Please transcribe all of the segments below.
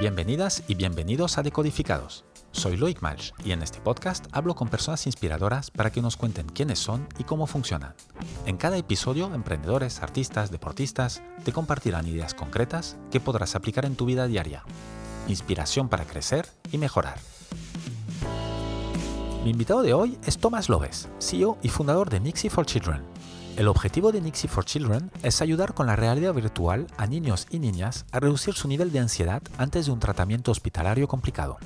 Bienvenidas y bienvenidos a Decodificados. Soy Loic Malch y en este podcast hablo con personas inspiradoras para que nos cuenten quiénes son y cómo funcionan. En cada episodio, emprendedores, artistas, deportistas te compartirán ideas concretas que podrás aplicar en tu vida diaria. Inspiración para crecer y mejorar. Mi invitado de hoy es Thomas Lobes, CEO y fundador de Nixie for Children, el objetivo de Nixie for Children es ayudar con la realidad virtual a niños y niñas a reducir su nivel de ansiedad antes de un tratamiento hospitalario complicado.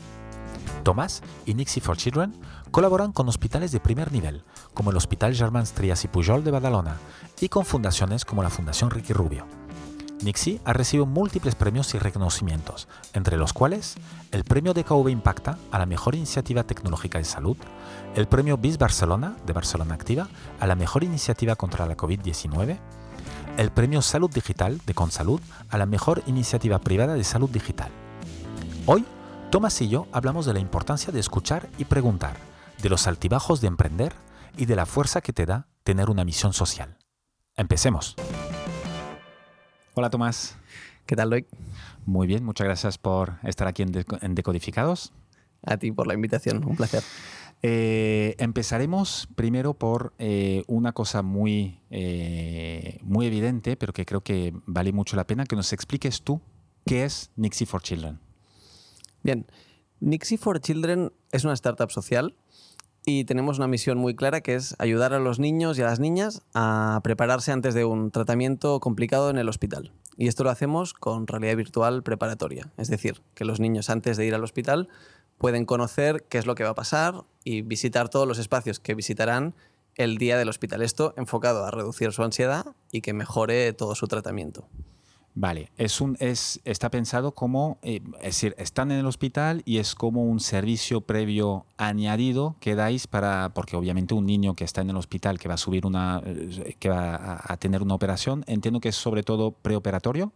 Tomás y Nixie for Children colaboran con hospitales de primer nivel, como el Hospital Germans Trias y Pujol de Badalona, y con fundaciones como la Fundación Ricky Rubio. Nixie ha recibido múltiples premios y reconocimientos, entre los cuales el premio DKV Impacta a la mejor iniciativa tecnológica de salud, el premio BIS Barcelona de Barcelona Activa a la mejor iniciativa contra la COVID-19, el premio Salud Digital de Consalud a la mejor iniciativa privada de salud digital. Hoy, Tomás y yo hablamos de la importancia de escuchar y preguntar, de los altibajos de emprender y de la fuerza que te da tener una misión social. Empecemos. Hola Tomás. ¿Qué tal, Loic? Muy bien, muchas gracias por estar aquí en, Decodificados. A ti por la invitación, un placer. Eh, empezaremos primero por eh, una cosa muy, eh, muy evidente, pero que creo que vale mucho la pena, que nos expliques tú qué es Nixie for Children. Bien, Nixie for Children es una startup social y tenemos una misión muy clara que es ayudar a los niños y a las niñas a prepararse antes de un tratamiento complicado en el hospital. Y esto lo hacemos con realidad virtual preparatoria, es decir, que los niños antes de ir al hospital pueden conocer qué es lo que va a pasar y visitar todos los espacios que visitarán el día del hospital. Esto enfocado a reducir su ansiedad y que mejore todo su tratamiento. Vale, es un, es, está pensado como, eh, es decir, están en el hospital y es como un servicio previo añadido que dais para, porque obviamente un niño que está en el hospital que va a subir una, eh, que va a, tener una operación, entiendo que es sobre todo preoperatorio.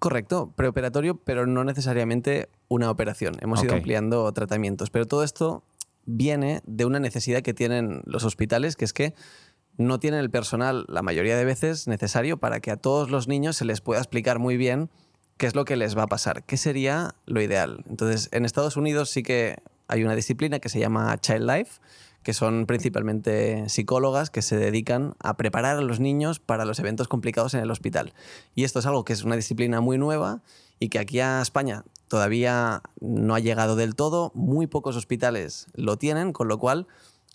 Correcto, preoperatorio, pero no necesariamente una operación. Hemos ido ampliando tratamientos, pero todo esto viene de una necesidad que tienen los hospitales, que es que no tienen el personal la mayoría de veces necesario para que a todos los niños se les pueda explicar muy bien qué es lo que les va a pasar, qué sería lo ideal. Entonces, en Estados Unidos sí que hay una disciplina que se llama Child Life, que son principalmente psicólogas que se dedican a preparar a los niños para los eventos complicados en el hospital. Y esto es algo que es una disciplina muy nueva y que aquí a España todavía no ha llegado del todo, muy pocos hospitales lo tienen, con lo cual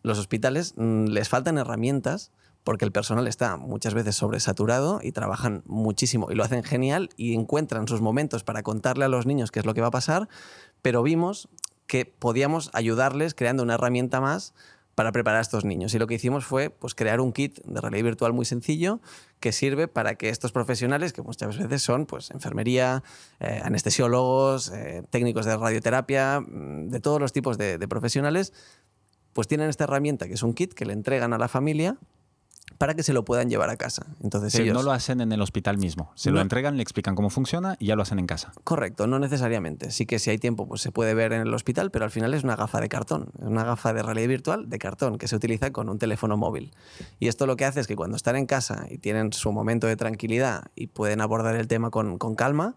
los hospitales mm, les faltan herramientas porque el personal está muchas veces sobresaturado y trabajan muchísimo y lo hacen genial y encuentran sus momentos para contarle a los niños qué es lo que va a pasar, pero vimos que podíamos ayudarles creando una herramienta más para preparar a estos niños. Y lo que hicimos fue pues, crear un kit de realidad virtual muy sencillo que sirve para que estos profesionales, que muchas veces son pues, enfermería, eh, anestesiólogos, eh, técnicos de radioterapia, mm, de todos los tipos de profesionales, pues tienen esta herramienta que es un kit que le entregan a la familia para que se lo puedan llevar a casa. Entonces ellos... no lo hacen en el hospital mismo, se lo entregan, le explican cómo funciona y ya lo hacen en casa. Correcto, no necesariamente. Sí que si hay tiempo pues se puede ver en el hospital, pero al final es una gafa de cartón, es una gafa de realidad virtual de cartón que se utiliza con un teléfono móvil. Y esto lo que hace es que cuando están en casa y tienen su momento de tranquilidad y pueden abordar el tema con, con calma,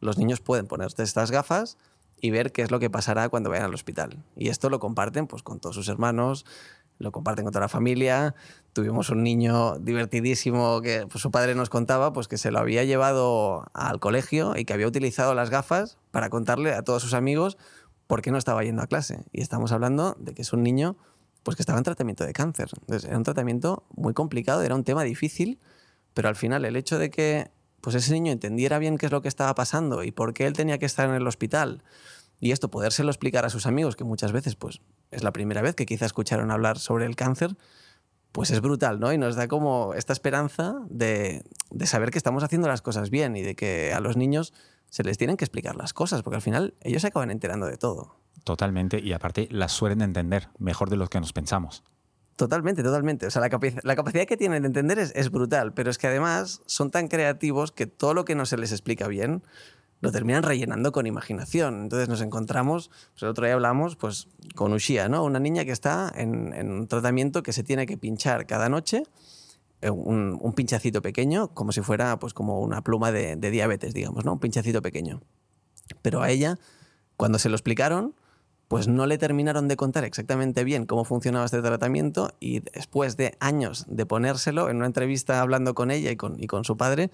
los niños pueden ponerse estas gafas y ver qué es lo que pasará cuando vayan al hospital. Y esto lo comparten pues, con todos sus hermanos, lo comparten con toda la familia. Tuvimos un niño divertidísimo que pues, su padre nos contaba pues, que se lo había llevado al colegio y que había utilizado las gafas para contarle a todos sus amigos por qué no estaba yendo a clase. Y estamos hablando de que es un niño pues, que estaba en tratamiento de cáncer. Entonces, era un tratamiento muy complicado, era un tema difícil, pero al final el hecho de que pues ese niño entendiera bien qué es lo que estaba pasando y por qué él tenía que estar en el hospital. Y esto podérselo explicar a sus amigos, que muchas veces pues, es la primera vez que quizá escucharon hablar sobre el cáncer, pues es brutal, ¿no? Y nos da como esta esperanza de, de saber que estamos haciendo las cosas bien y de que a los niños se les tienen que explicar las cosas, porque al final ellos se acaban enterando de todo. Totalmente, y aparte las suelen entender mejor de lo que nos pensamos. Totalmente, totalmente. O sea, la, capacidad que tienen de entender es, brutal, pero es que además son tan creativos que todo lo que no se les explica bien lo terminan rellenando con imaginación. Entonces nos encontramos, pues el otro día hablamos pues, con Ushia, ¿no? una niña que está en, un tratamiento que se tiene que pinchar cada noche, eh, un, pinchacito pequeño, como si fuera pues, como una pluma de, de diabetes, digamos, ¿no? un pinchacito pequeño. Pero a ella, cuando se lo explicaron, pues no le terminaron de contar exactamente bien cómo funcionaba este tratamiento y después de años de ponérselo, en una entrevista hablando con ella y con, y con su padre,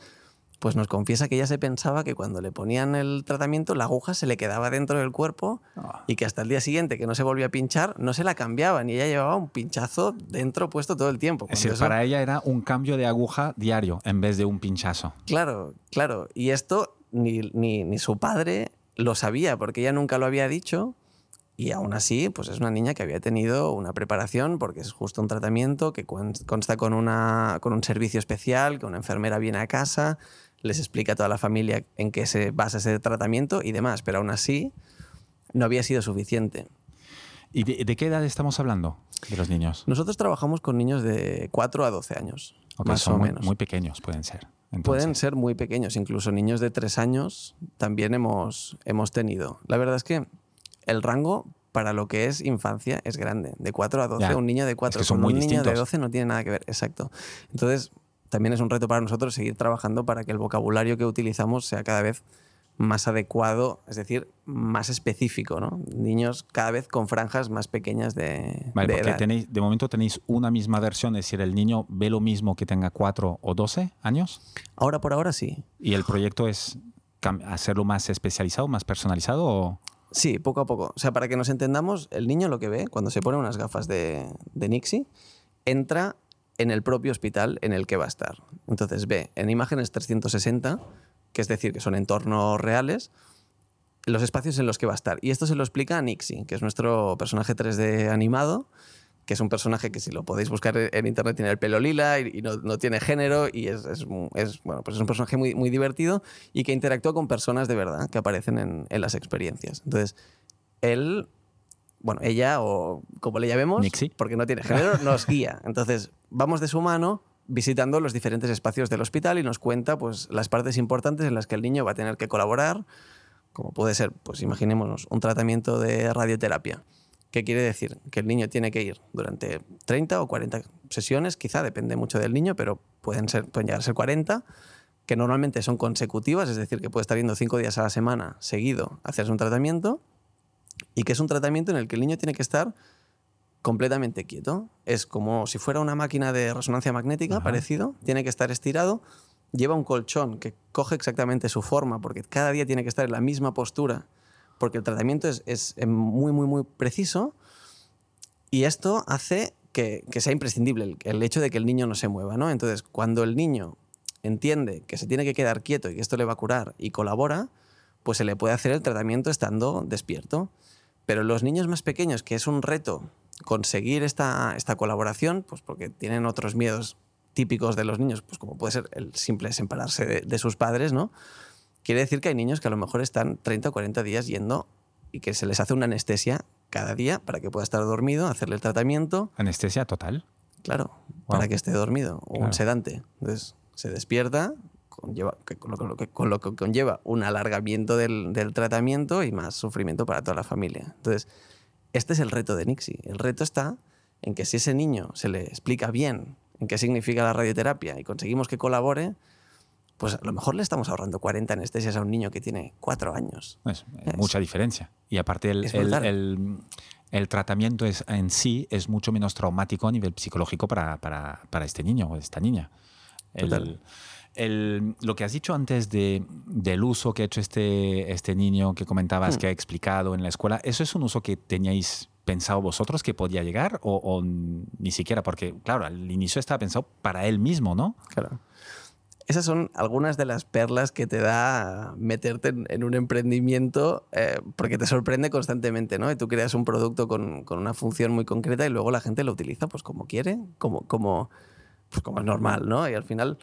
pues nos confiesa que ella se pensaba que cuando le ponían el tratamiento la aguja se le quedaba dentro del cuerpo Ah. y que hasta el día siguiente que no se volvía a pinchar no se la cambiaban y ella llevaba un pinchazo dentro puesto todo el tiempo. Es decir, eso- para ella era un cambio de aguja diario en vez de un pinchazo. Claro, claro. Y esto ni, ni, ni su padre lo sabía porque ella nunca lo había dicho. Y aún así, pues es una niña que había tenido una preparación porque es justo un tratamiento que con- consta con, una, con un servicio especial, que una enfermera viene a casa, les explica a toda la familia en qué se basa ese tratamiento y demás. Pero aún así, no había sido suficiente. ¿Y de, de qué edad estamos hablando de los niños? Nosotros trabajamos con niños de 4 a 12 años, Ok, más son o muy, menos. muy pequeños, pueden ser. Entonces, Pueden ser muy pequeños, incluso niños de tres años también hemos, hemos tenido. La verdad es que el rango para lo que es infancia es grande. De 4 a 12, Ya, un niño de 4 que son con muy un niño de distintos. 12 no tiene nada que ver. Exacto. Entonces, también es un reto para nosotros seguir trabajando para que el vocabulario que utilizamos sea cada vez más adecuado, es decir, más específico, ¿no? Niños cada vez con franjas más pequeñas de, Vale, de porque edad. tenéis, de momento tenéis una misma versión, es decir, el niño ve lo mismo que tenga 4 o 12 años Ahora por ahora sí. y el proyecto es hacerlo más especializado, más personalizado o... Sí, poco a poco. O sea, para que nos entendamos, el niño lo que ve cuando se pone unas gafas de, de Nixie entra en el propio hospital en el que va a estar. Entonces ve en imágenes 360, que es decir, que son entornos reales, los espacios en los que va a estar. Y esto se lo explica a Nixie, que es nuestro personaje 3D animado, que es un personaje que si lo podéis buscar en internet tiene el pelo lila y, y no, no tiene género y es, es bueno, pues es un personaje muy, muy divertido y que interactúa con personas de verdad que aparecen en, en las experiencias. Entonces, él, bueno, ella o como le llamemos, Nixie. porque no tiene género, nos guía. Entonces, vamos de su mano visitando los diferentes espacios del hospital y nos cuenta pues, las partes importantes en las que el niño va a tener que colaborar, como puede ser, pues imaginémonos, un tratamiento de radioterapia. ¿Qué quiere decir? Que el niño tiene que ir durante 30 o 40 sesiones, quizá depende mucho del niño, pero pueden, ser, pueden llegar a ser 40, que normalmente son consecutivas, es decir, que puede estar yendo 5 días a la semana seguido a hacerse un tratamiento, y que es un tratamiento en el que el niño tiene que estar completamente quieto. Es como si fuera una máquina de resonancia magnética, Ajá. parecido, tiene que estar estirado, lleva un colchón que coge exactamente su forma, porque cada día tiene que estar en la misma postura, porque el tratamiento es, eh, muy, muy, muy preciso, y esto hace que, sea imprescindible el, hecho de que el niño no se mueva. ¿no? Entonces, cuando el niño entiende que se tiene que quedar quieto y que esto le va a curar y colabora, pues se le puede hacer el tratamiento estando despierto. Pero los niños más pequeños, que es un reto conseguir esta, esta colaboración, pues porque tienen otros miedos típicos de los niños, pues como puede ser el simple separarse de sus padres, ¿no? Quiere decir que hay niños que a lo mejor están 30 o 40 días yendo y que se les hace una anestesia cada día para que pueda estar dormido, hacerle el tratamiento, Anestesia total. claro, para que esté dormido, o Claro. un sedante. Entonces se despierta, conlleva, que- con, lo, con lo que, con lo que conlleva un alargamiento del, del tratamiento y más sufrimiento para toda la familia. Entonces, este es el reto de Nixie. El reto está en que si ese niño se le explica bien en qué significa la radioterapia y conseguimos que colabore, pues a lo mejor le estamos ahorrando 40 anestesias a un niño que tiene 4 años. Es, Es- mucha diferencia. Y aparte el, el- brutal. el- el tratamiento es, en sí es mucho menos traumático a nivel psicológico para, para- para este niño o esta niña. Lo que has dicho antes de, del uso que ha hecho este, este niño que comentabas, Hmm. que ha explicado en la escuela, ¿eso es un uso que teníais pensado vosotros que podía llegar o, o ni siquiera? Porque, claro, al inicio estaba pensado para él mismo, ¿no? Claro. Esas son algunas de las perlas que te da meterte en, un emprendimiento eh, porque te sorprende constantemente, ¿no? Y tú creas un producto con, con una función muy concreta y luego la gente lo utiliza pues como quiere, como, como, pues, como es normal, ¿no? Y al final,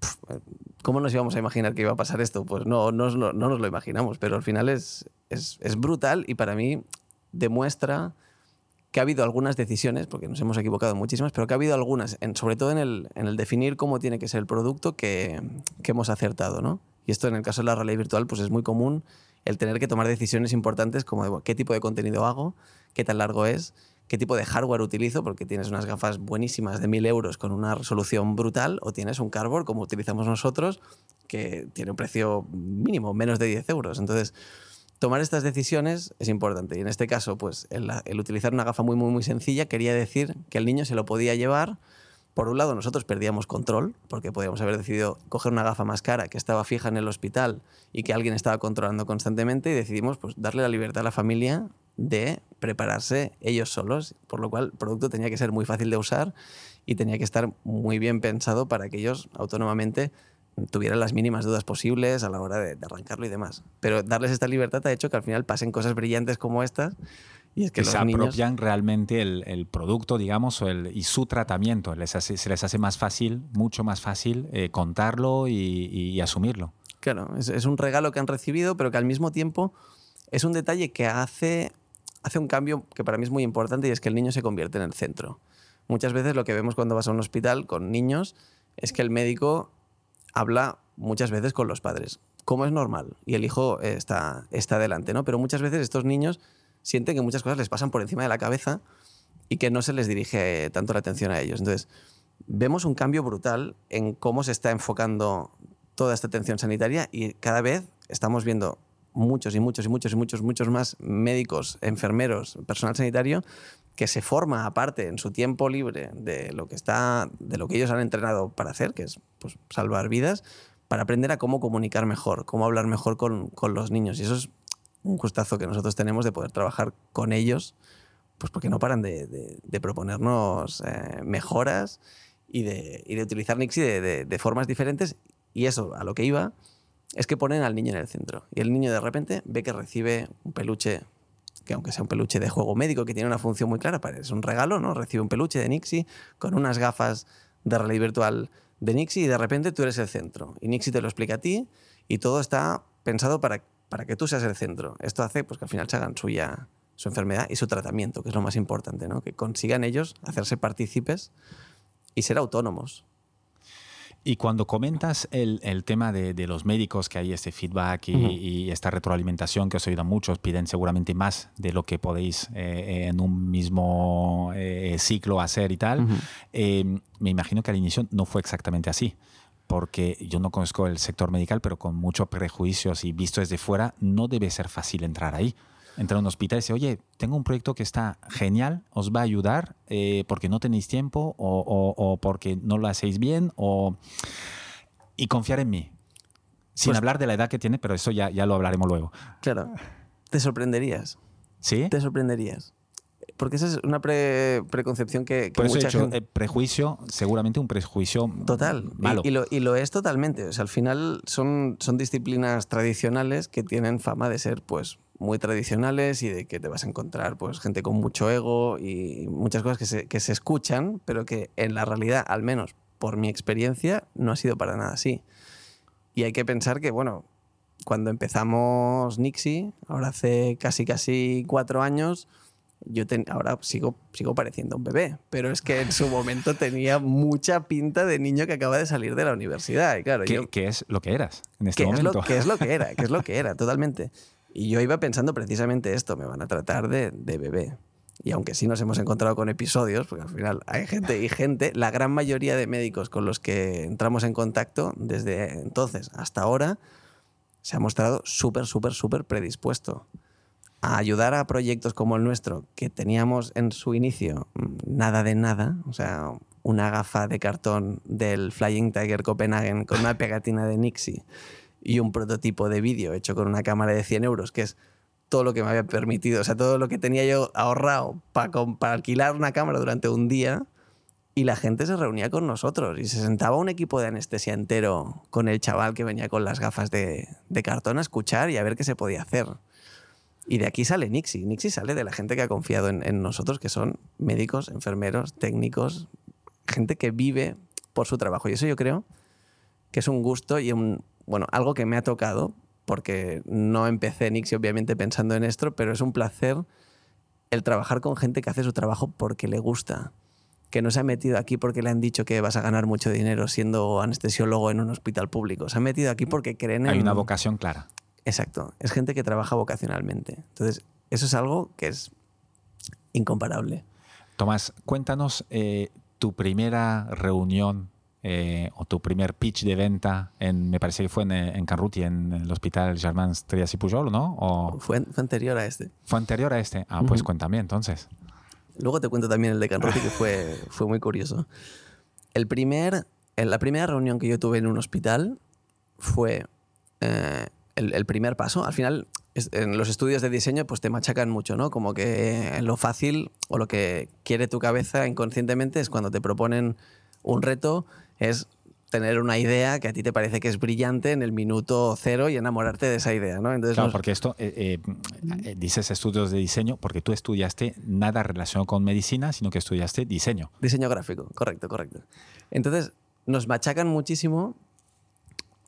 pf, ¿cómo nos íbamos a imaginar que iba a pasar esto? Pues no, no, no nos lo imaginamos, pero al final es, es, es brutal y para mí demuestra que ha habido algunas decisiones, porque nos hemos equivocado muchísimas, pero que ha habido algunas, sobre todo en el, en el definir cómo tiene que ser el producto que, que hemos acertado. ¿no? Y esto en el caso de la realidad virtual pues es muy común el tener que tomar decisiones importantes como qué tipo de contenido hago, qué tan largo es, qué tipo de hardware utilizo, porque tienes unas gafas buenísimas de 1000 euros con una resolución brutal, o tienes un cardboard como utilizamos nosotros, que tiene un precio mínimo, menos de 10 euros. Entonces, tomar estas decisiones es importante. Y en este caso, pues el, utilizar una gafa muy, muy, muy sencilla quería decir que el niño se lo podía llevar por un lado, nosotros perdíamos control, porque podíamos haber decidido coger una gafa más cara que estaba fija en el hospital y que alguien estaba controlando constantemente y decidimos pues, darle la libertad a la familia de prepararse ellos solos, por lo cual el producto tenía que ser muy fácil de usar y tenía que estar muy bien pensado para que ellos autónomamente tuvieran las mínimas dudas posibles a la hora de, de arrancarlo y demás. Pero darles esta libertad ha hecho que al final pasen cosas brillantes como estas y es que, se apropian realmente el, producto, digamos, y su tratamiento. Les se les hace más fácil, mucho más fácil, eh, contarlo y, asumirlo. Claro, es, un regalo que han recibido, pero que al mismo tiempo es un detalle que hace, hace un cambio que para mí es muy importante y es que el niño se convierte en el centro. Muchas veces lo que vemos cuando vas a un hospital con niños es que el médico habla muchas veces con los padres, como es normal, y el hijo está, está delante, ¿no? Pero muchas veces estos niños sienten que muchas cosas les pasan por encima de la cabeza y que no se les dirige tanto la atención a ellos. Entonces, vemos un cambio brutal en cómo se está enfocando toda esta atención sanitaria y cada vez estamos viendo muchos y muchos y muchos y muchos, muchos más médicos, enfermeros, personal sanitario que se forma aparte en su tiempo libre de lo que está, de lo que ellos han entrenado para hacer, que es pues, salvar vidas, para aprender a cómo comunicar mejor, cómo hablar mejor con, con los niños. Y eso es un gustazo que nosotros tenemos de poder trabajar con ellos, pues porque no paran de, proponernos eh, mejoras y de, y de, utilizar Nixie de, formas diferentes. Y eso, a lo que iba, es que ponen al niño en el centro. Y el niño de repente ve que recibe un peluche, que aunque sea un peluche de juego médico, que tiene una función muy clara, es un regalo, ¿no? Recibe un peluche de Nixie con unas gafas de realidad virtual de Nixie y de repente tú eres el centro. Y Nixie te lo explica a ti y todo está pensado para para que tú seas el centro. Esto hace pues, que al final se hagan suya su enfermedad y su tratamiento, que es lo más importante, ¿no? que consigan ellos hacerse partícipes y ser autónomos. Y cuando comentas el, el tema de, de, los médicos, que hay este feedback y, esta retroalimentación que os he oído a muchos, piden seguramente más de lo que podéis eh, en un mismo eh, ciclo hacer y tal, eh, me imagino que al inicio no fue exactamente así porque yo no conozco el sector medical, pero con muchos prejuicios y visto desde fuera, no debe ser fácil entrar ahí. Entrar a un hospital y decir, oye, tengo un proyecto que está genial, os va a ayudar eh, porque no tenéis tiempo o, porque no lo hacéis bien o... y confiar en mí. Sin pues hablar de la edad que tiene, pero eso ya, ya lo hablaremos luego. Claro. Te sorprenderías. ¿Sí? Te sorprenderías. Porque esa es una preconcepción que, que mucha gente... Eh, prejuicio, seguramente un prejuicio Total. malo. Y, lo, y, lo, es totalmente. O sea, al final son, son disciplinas tradicionales que tienen fama de ser pues muy tradicionales y de que te vas a encontrar pues gente con mucho ego y muchas cosas que se, que se escuchan, pero que en la realidad, al menos por mi experiencia, no ha sido para nada así. Y hay que pensar que, bueno, cuando empezamos Nixie, ahora hace casi casi cuatro años, yo ahora sigo, sigo pareciendo un bebé, pero es que en su momento tenía mucha pinta de niño que acaba de salir de la universidad. Y claro, ¿Qué, es lo que eras en este momento? Es lo, ¿Qué es lo que era? ¿Qué es lo que era? Totalmente. Y yo iba pensando precisamente esto, me van a tratar de, de bebé. Y aunque sí nos hemos encontrado con episodios, porque al final hay gente y gente, la gran mayoría de médicos con los que entramos en contacto desde entonces hasta ahora se ha mostrado súper, súper, súper predispuesto a ayudar a proyectos como el nuestro, que teníamos en su inicio mm, nada de nada, o sea, una gafa de cartón del Flying Tiger Copenhagen con una pegatina de Nixie y un prototipo de vídeo hecho con una cámara de 100 euros, que es todo lo que me había permitido, o sea, todo lo que tenía yo ahorrado para, para alquilar una cámara durante un día, y la gente se reunía con nosotros y se sentaba un equipo de anestesia entero con el chaval que venía con las gafas de, de cartón a escuchar y a ver qué se podía hacer. Y de aquí sale Nixie. Nixie sale de la gente que ha confiado en, nosotros, que son médicos, enfermeros, técnicos, gente que vive por su trabajo. Y eso yo creo que es un gusto y un, bueno, algo que me ha tocado, porque no empecé Nixie obviamente pensando en esto, pero es un placer el trabajar con gente que hace su trabajo porque le gusta, que no se ha metido aquí porque le han dicho que vas a ganar mucho dinero siendo anestesiólogo en un hospital público. Se ha metido aquí porque creen en... Hay una vocación clara. Exacto, es gente que trabaja vocacionalmente. Entonces, eso es algo que es incomparable. Tomás, cuéntanos eh, tu primera reunión eh, o tu primer pitch de venta, en, me parece que fue en, en Canruti, en el Hospital Germán Trias y Pujol, ¿no? O... Fue, anterior a este. Fue anterior a este. Ah, pues cuéntame entonces. Luego te cuento también el de Canruti, que fue, fue muy curioso. El primer, la primera reunión que yo tuve en un hospital fue eh, el, primer paso. Al final, en los estudios de diseño, pues te machacan mucho, ¿no? Como que lo fácil o lo que quiere tu cabeza inconscientemente es cuando te proponen un reto es tener una idea que a ti te parece que es brillante en el minuto cero y enamorarte de esa idea, ¿no? Entonces, claro, porque esto, eh, eh, eh, dices estudios de diseño porque tú estudiaste nada relacionado con medicina, sino que estudiaste diseño. Diseño gráfico, correcto, correcto. Entonces, nos machacan muchísimo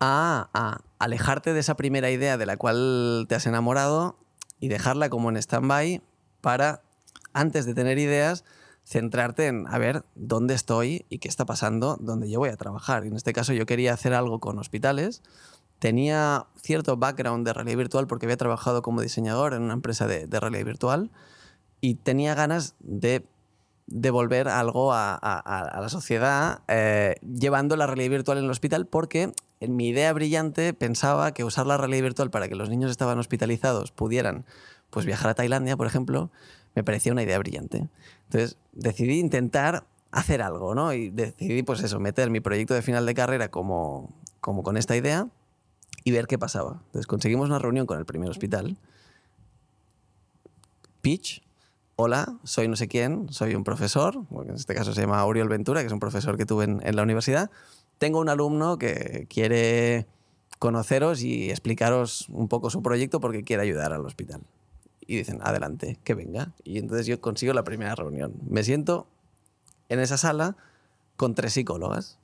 a, a alejarte de esa primera idea de la cual te has enamorado y dejarla como en stand-by para, antes de tener ideas, centrarte en a ver dónde estoy y qué está pasando, dónde yo voy a trabajar. en este caso yo quería hacer algo con hospitales. Tenía cierto background de realidad virtual porque había trabajado como diseñador en una empresa de, realidad virtual y tenía ganas de devolver algo a, la sociedad eh, llevando la realidad virtual en el hospital porque en mi idea brillante pensaba que usar la realidad virtual para que los niños estaban hospitalizados pudieran pues viajar a Tailandia, por ejemplo, me parecía una idea brillante. Entonces decidí intentar hacer algo, ¿no? Y decidí, pues eso, meter mi proyecto de final de carrera como, como con esta idea y ver qué pasaba. Entonces conseguimos una reunión con el primer hospital. Pitch, hola, soy no sé quién, soy un profesor, en este caso se llama Oriol Ventura, que es un profesor que tuve en, en la universidad. Tengo un alumno que quiere conoceros y explicaros un poco su proyecto porque quiere ayudar al hospital y dicen, adelante, que venga. Y entonces yo consigo la primera reunión. Me siento en esa sala con tres psicólogas.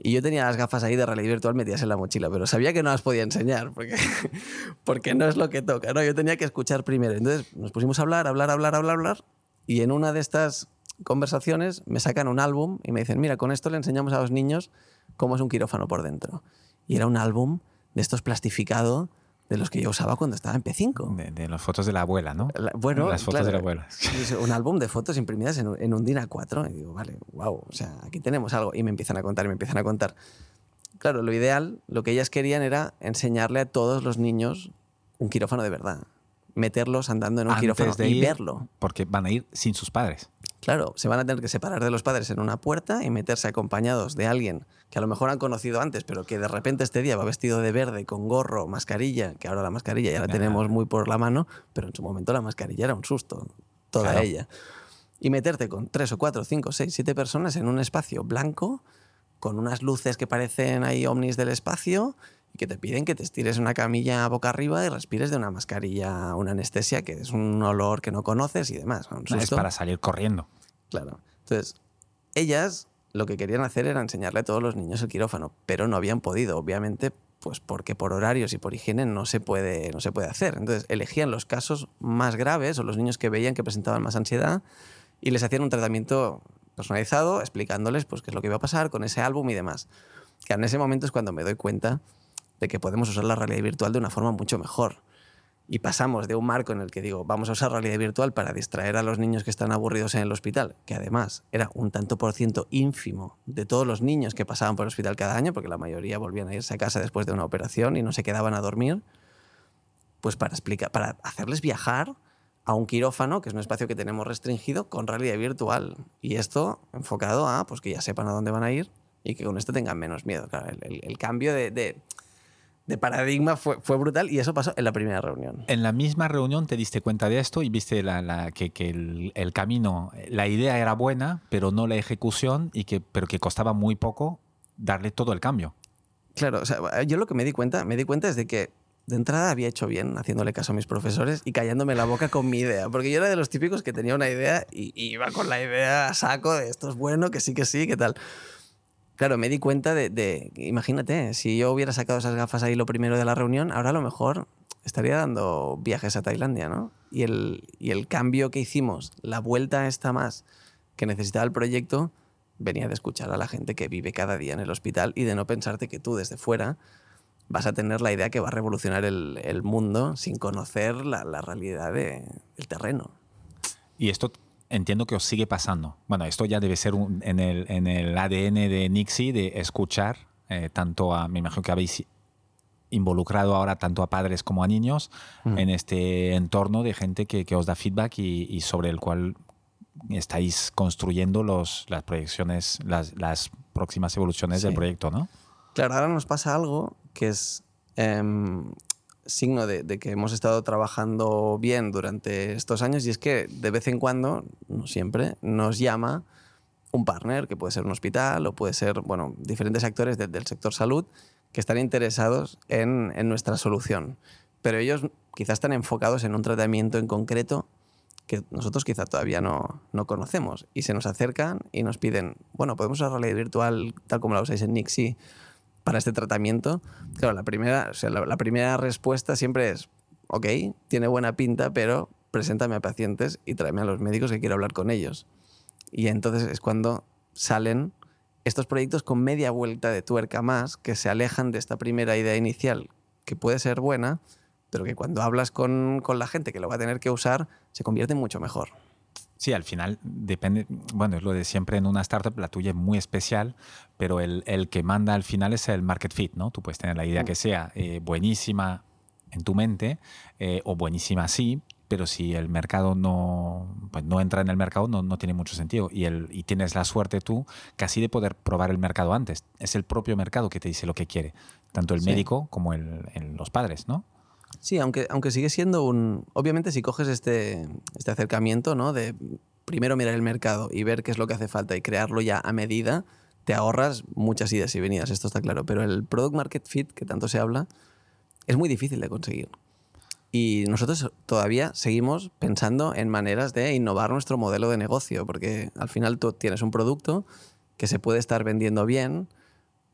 Y yo tenía las gafas ahí de realidad virtual metidas en la mochila, pero sabía que no las podía enseñar porque, porque no es lo que toca. ¿no? Yo tenía que escuchar primero. Entonces nos pusimos a hablar, hablar, hablar, hablar, hablar. Y en una de estas conversaciones me sacan un álbum y me dicen, mira, con esto le enseñamos a los niños cómo es un quirófano por dentro. Y era un álbum de estos plastificado de los que yo usaba cuando estaba en P5. De, las fotos de la abuela, ¿no? bueno, las fotos de la abuela. Un álbum de fotos imprimidas en, en un DIN A4. Y digo, vale, wow, o sea, aquí tenemos algo. Y me empiezan a contar, y me empiezan a contar. Claro, lo ideal, lo que ellas querían era enseñarle a todos los niños un quirófano de verdad. Meterlos andando en un quirófano y verlo. Porque van a ir sin sus padres. Claro, se van a tener que separar de los padres en una puerta y meterse acompañados de alguien que a lo mejor han conocido antes, pero que de repente este día va vestido de verde, con gorro, mascarilla, que ahora la mascarilla ya la tenemos muy por la mano, pero en su momento la mascarilla era un susto, toda ella. Y meterte con tres o cuatro, cinco, seis, siete personas en un espacio blanco, con unas luces que parecen ahí ovnis del espacio, que te piden que te estires una camilla boca arriba y respires de una mascarilla, una anestesia, que es un olor que no conoces y demás. es para salir corriendo. Claro. Entonces, ellas lo que querían hacer era enseñarle a todos los niños el quirófano, pero no habían podido, obviamente, pues porque por horarios y por higiene no se puede, no se puede hacer. Entonces, elegían los casos más graves o los niños que veían que presentaban más ansiedad y les hacían un tratamiento personalizado explicándoles pues, qué es lo que iba a pasar con ese álbum y demás. Que en ese momento es cuando me doy cuenta de que podemos usar la realidad virtual de una forma mucho mejor. Y pasamos de un marco en el que digo, vamos a usar realidad virtual para distraer a los niños que están aburridos en el hospital, que además era un tanto por ciento ínfimo de todos los niños que pasaban por el hospital cada año, porque la mayoría volvían a irse a casa después de una operación y no se quedaban a dormir, pues para, explicar, para hacerles viajar a un quirófano, que es un espacio que tenemos restringido, con realidad virtual. Y esto enfocado a pues, que ya sepan a dónde van a ir y que con esto tengan menos miedo. el, cambio de de paradigma fue, fue, brutal y eso pasó en la primera reunión. En la misma reunión te diste cuenta de esto y viste la, que, que el, el, camino, la idea era buena, pero no la ejecución, y que, pero que costaba muy poco darle todo el cambio. Claro, o sea, yo lo que me di cuenta, me di cuenta es de que de entrada había hecho bien haciéndole caso a mis profesores y callándome la boca con mi idea, porque yo era de los típicos que tenía una idea y, y iba con la idea a saco de esto es bueno, que sí, que sí, que tal. Claro, me di cuenta de, imagínate, si yo hubiera sacado esas gafas ahí lo primero de la reunión, ahora a lo mejor estaría dando viajes a Tailandia, ¿no? Y el, y el cambio que hicimos, la vuelta esta más que necesitaba el proyecto, venía de escuchar a la gente que vive cada día en el hospital y de no pensarte que tú desde fuera vas a tener la idea que va a revolucionar el, mundo sin conocer la, la realidad de, del terreno. Y esto entiendo que os sigue pasando. Bueno, esto ya debe ser en, el, en, el, ADN de Nixie de escuchar eh, tanto a, me imagino que habéis involucrado ahora tanto a padres como a niños mm. en este entorno de gente que, que os da feedback y, sobre el cual estáis construyendo los, las proyecciones, las, las próximas evoluciones del proyecto, ¿no? Claro, ahora nos pasa algo que es em, signo de, que hemos estado trabajando bien durante estos años y es que de vez en cuando, no siempre, nos llama un partner, que puede ser un hospital o puede ser, bueno, diferentes actores del sector salud que están interesados en, nuestra solución. Pero ellos quizás están enfocados en un tratamiento en concreto que nosotros quizá todavía no, no conocemos. Y se nos acercan y nos piden, bueno, podemos usar realidad virtual tal como la usáis en Nixie para este tratamiento, claro, la primera, o sea, la, primera respuesta siempre es, ok, tiene buena pinta, pero preséntame a pacientes y tráeme a los médicos que quiero hablar con ellos. Y entonces es cuando salen estos proyectos con media vuelta de tuerca más que se alejan de esta primera idea inicial, que puede ser buena, pero que cuando hablas con, con la gente que lo va a tener que usar, se convierte en mucho mejor. Sí, al final depende, bueno, es lo de siempre en una startup, la tuya es muy especial, pero el, el que manda al final es el market fit, ¿no? Tú puedes tener la idea que sea eh, buenísima en tu mente eh, o buenísima así, pero si el mercado no, pues no entra en el mercado, no, no tiene mucho sentido. Y, el, y tienes la suerte tú casi de poder probar el mercado antes. Es el propio mercado que te dice lo que quiere, tanto el médico como el, los padres, ¿no? Sí, aunque, aunque sigue siendo un... Obviamente si coges este, este acercamiento, ¿no? De primero mirar el mercado y ver qué es lo que hace falta y crearlo ya a medida, te ahorras muchas ideas y venidas, esto está claro. Pero el product market fit, que tanto se habla, es muy difícil de conseguir. Y nosotros todavía seguimos pensando en maneras de innovar nuestro modelo de negocio, porque al final tú tienes un producto que se puede estar vendiendo bien,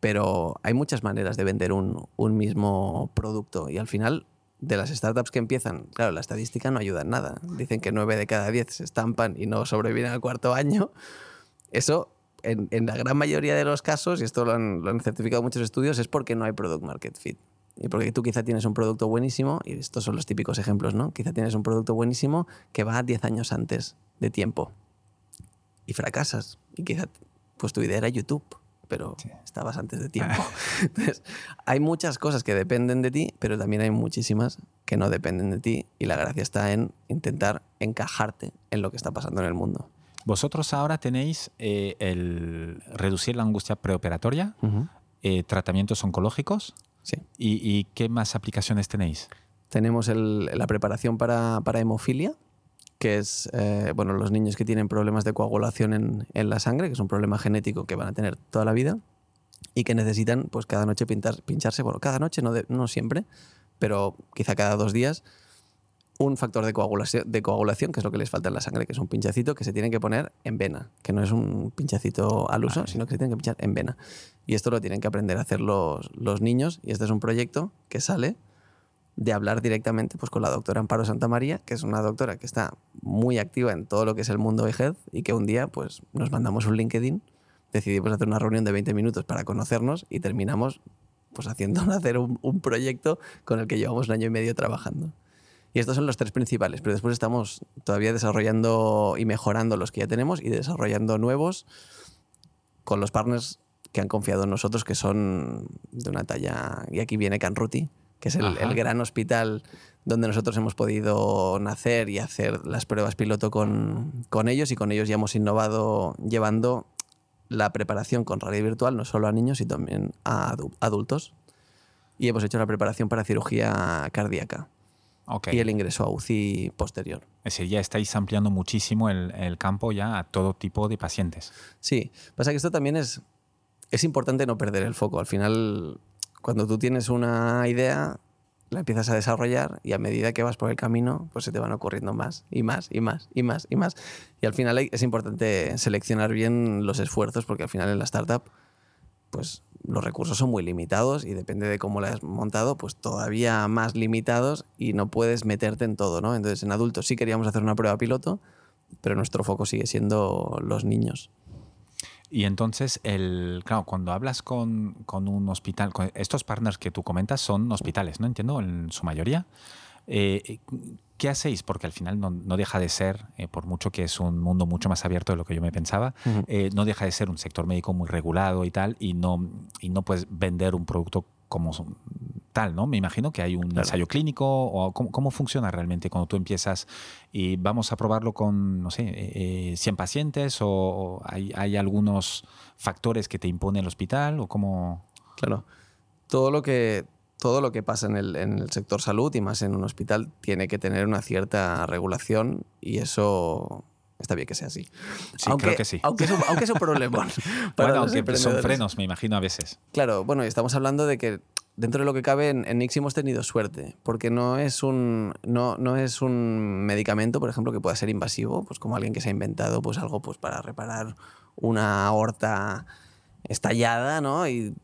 pero hay muchas maneras de vender un, un mismo producto y al final de las startups que empiezan, claro, la estadística no ayuda en nada. Dicen que 9 de cada 10 se estampan y no sobreviven al cuarto año. Eso, en, la gran mayoría de los casos, y esto lo han, certificado muchos estudios, es porque no hay product market fit. Y porque tú quizá tienes un producto buenísimo, y estos son los típicos ejemplos, ¿no? Quizá tienes un producto buenísimo que va 10 años antes de tiempo y fracasas. Y quizá pues tu idea era YouTube pero estabas antes de tiempo. Entonces, hay muchas cosas que dependen de ti, pero también hay muchísimas que no dependen de ti y la gracia está en intentar encajarte en lo que está pasando en el mundo. Vosotros ahora tenéis eh, el reducir la angustia preoperatoria, eh, tratamientos oncológicos. Sí. ¿Y, qué más aplicaciones tenéis? Tenemos la preparación para, para hemofilia, que es eh, bueno, los niños que tienen problemas de coagulación en, en, la sangre, que es un problema genético que van a tener toda la vida y que necesitan pues cada noche pintar, pincharse, bueno, cada noche, no, no siempre, pero quizá cada dos días, un factor de coagulación, de coagulación, que es lo que les falta en la sangre, que es un pinchacito que se tienen que poner en vena, que no es un pinchacito al uso, sino que se tienen que pinchar en vena. Y esto lo tienen que aprender a hacer los, los niños. Y este es un proyecto que sale de hablar directamente pues, con la doctora Amparo Santa María, que es una doctora que está muy activa en todo lo que es el mundo de health y que un día pues, nos mandamos un LinkedIn, decidimos hacer una reunión de 20 minutos para conocernos y terminamos pues, haciendo hacer un, un proyecto con el que llevamos un año y medio trabajando. Y estos son los tres principales, pero después estamos todavía desarrollando y mejorando los que ya tenemos y desarrollando nuevos con los partners que han confiado en nosotros, que son de una talla, y aquí viene Canruti, que es el, gran hospital donde nosotros hemos podido nacer y hacer las pruebas piloto con, con, ellos y con ellos ya hemos innovado llevando la preparación con realidad virtual no solo a niños, sino también a adultos. Y hemos hecho la preparación para cirugía cardíaca. Y el ingreso a UCI posterior. Es decir, ya estáis ampliando muchísimo el, el, campo ya a todo tipo de pacientes. Sí, pasa que esto también es, es importante no perder el foco. Al final cuando tú tienes una idea, la empiezas a desarrollar y a medida que vas por el camino, pues se te van ocurriendo más y más y más y más y más. Y al final es importante seleccionar bien los esfuerzos porque al final en la startup, pues los recursos son muy limitados y depende de cómo la has montado, pues todavía más limitados y no puedes meterte en todo, ¿no? Entonces en adultos sí queríamos hacer una prueba piloto, pero nuestro foco sigue siendo los niños. Y entonces, el, claro, cuando hablas con, con un hospital, estos partners que tú comentas son hospitales, ¿no? Entiendo, en su mayoría. Eh, ¿Qué hacéis? Porque al final no, deja de ser, eh, por mucho que es un mundo mucho más abierto de lo que yo me pensaba, eh, no deja de ser un sector médico muy regulado y tal, y no, y no puedes vender un producto como tal, ¿no? Me imagino que hay un ensayo clínico o cómo, funciona realmente cuando tú empiezas y vamos a probarlo con, no sé, 100 pacientes o, hay, hay, algunos factores que te impone el hospital o cómo... Claro. Todo lo que, todo lo que pasa en el, sector salud y más en un hospital tiene que tener una cierta regulación y eso está bien que sea así. Sí, aunque, creo que sí. Aunque es un, aunque es un problemón. bueno, aunque son frenos, me imagino, a veces. Claro, bueno, estamos hablando de que dentro de lo que cabe en, en Nix hemos tenido suerte, porque no es, un, no, no es un medicamento, por ejemplo, que pueda ser invasivo, pues como alguien que se ha inventado pues algo pues para reparar una aorta estallada, ¿no? Y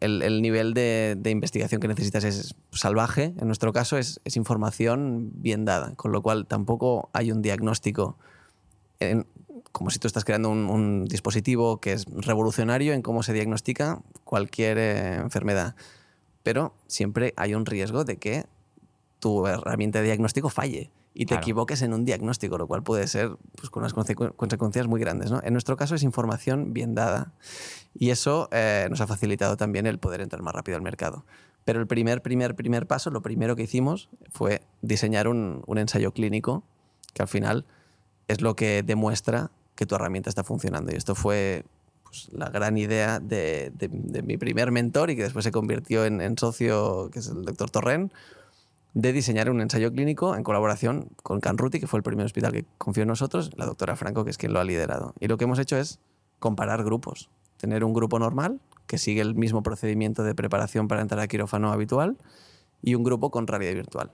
el, nivel de, investigación que necesitas es salvaje. En nuestro caso es, información bien dada, con lo cual tampoco hay un diagnóstico como si tú estás creando un, dispositivo que es revolucionario en cómo se diagnostica cualquier eh, enfermedad. Pero siempre hay un riesgo de que tu herramienta de diagnóstico falle y te equivoques en un diagnóstico, lo cual puede ser pues, con unas consecuencias muy grandes. ¿no? En nuestro caso es información bien dada y eso eh, nos ha facilitado también el poder entrar más rápido al mercado. Pero el primer, primer, primer paso, lo primero que hicimos fue diseñar un, un ensayo clínico que al final es lo que demuestra que tu herramienta está funcionando. Y esto fue pues, la gran idea de, mi primer mentor y que después se convirtió en, en socio, que es el doctor Torren, de diseñar un ensayo clínico en colaboración con Canruti, que fue el primer hospital que confió en nosotros, la doctora Franco, que es quien lo ha liderado. Y lo que hemos hecho es comparar grupos. Tener un grupo normal, que sigue el mismo procedimiento de preparación para entrar a quirófano habitual, y un grupo con realidad virtual.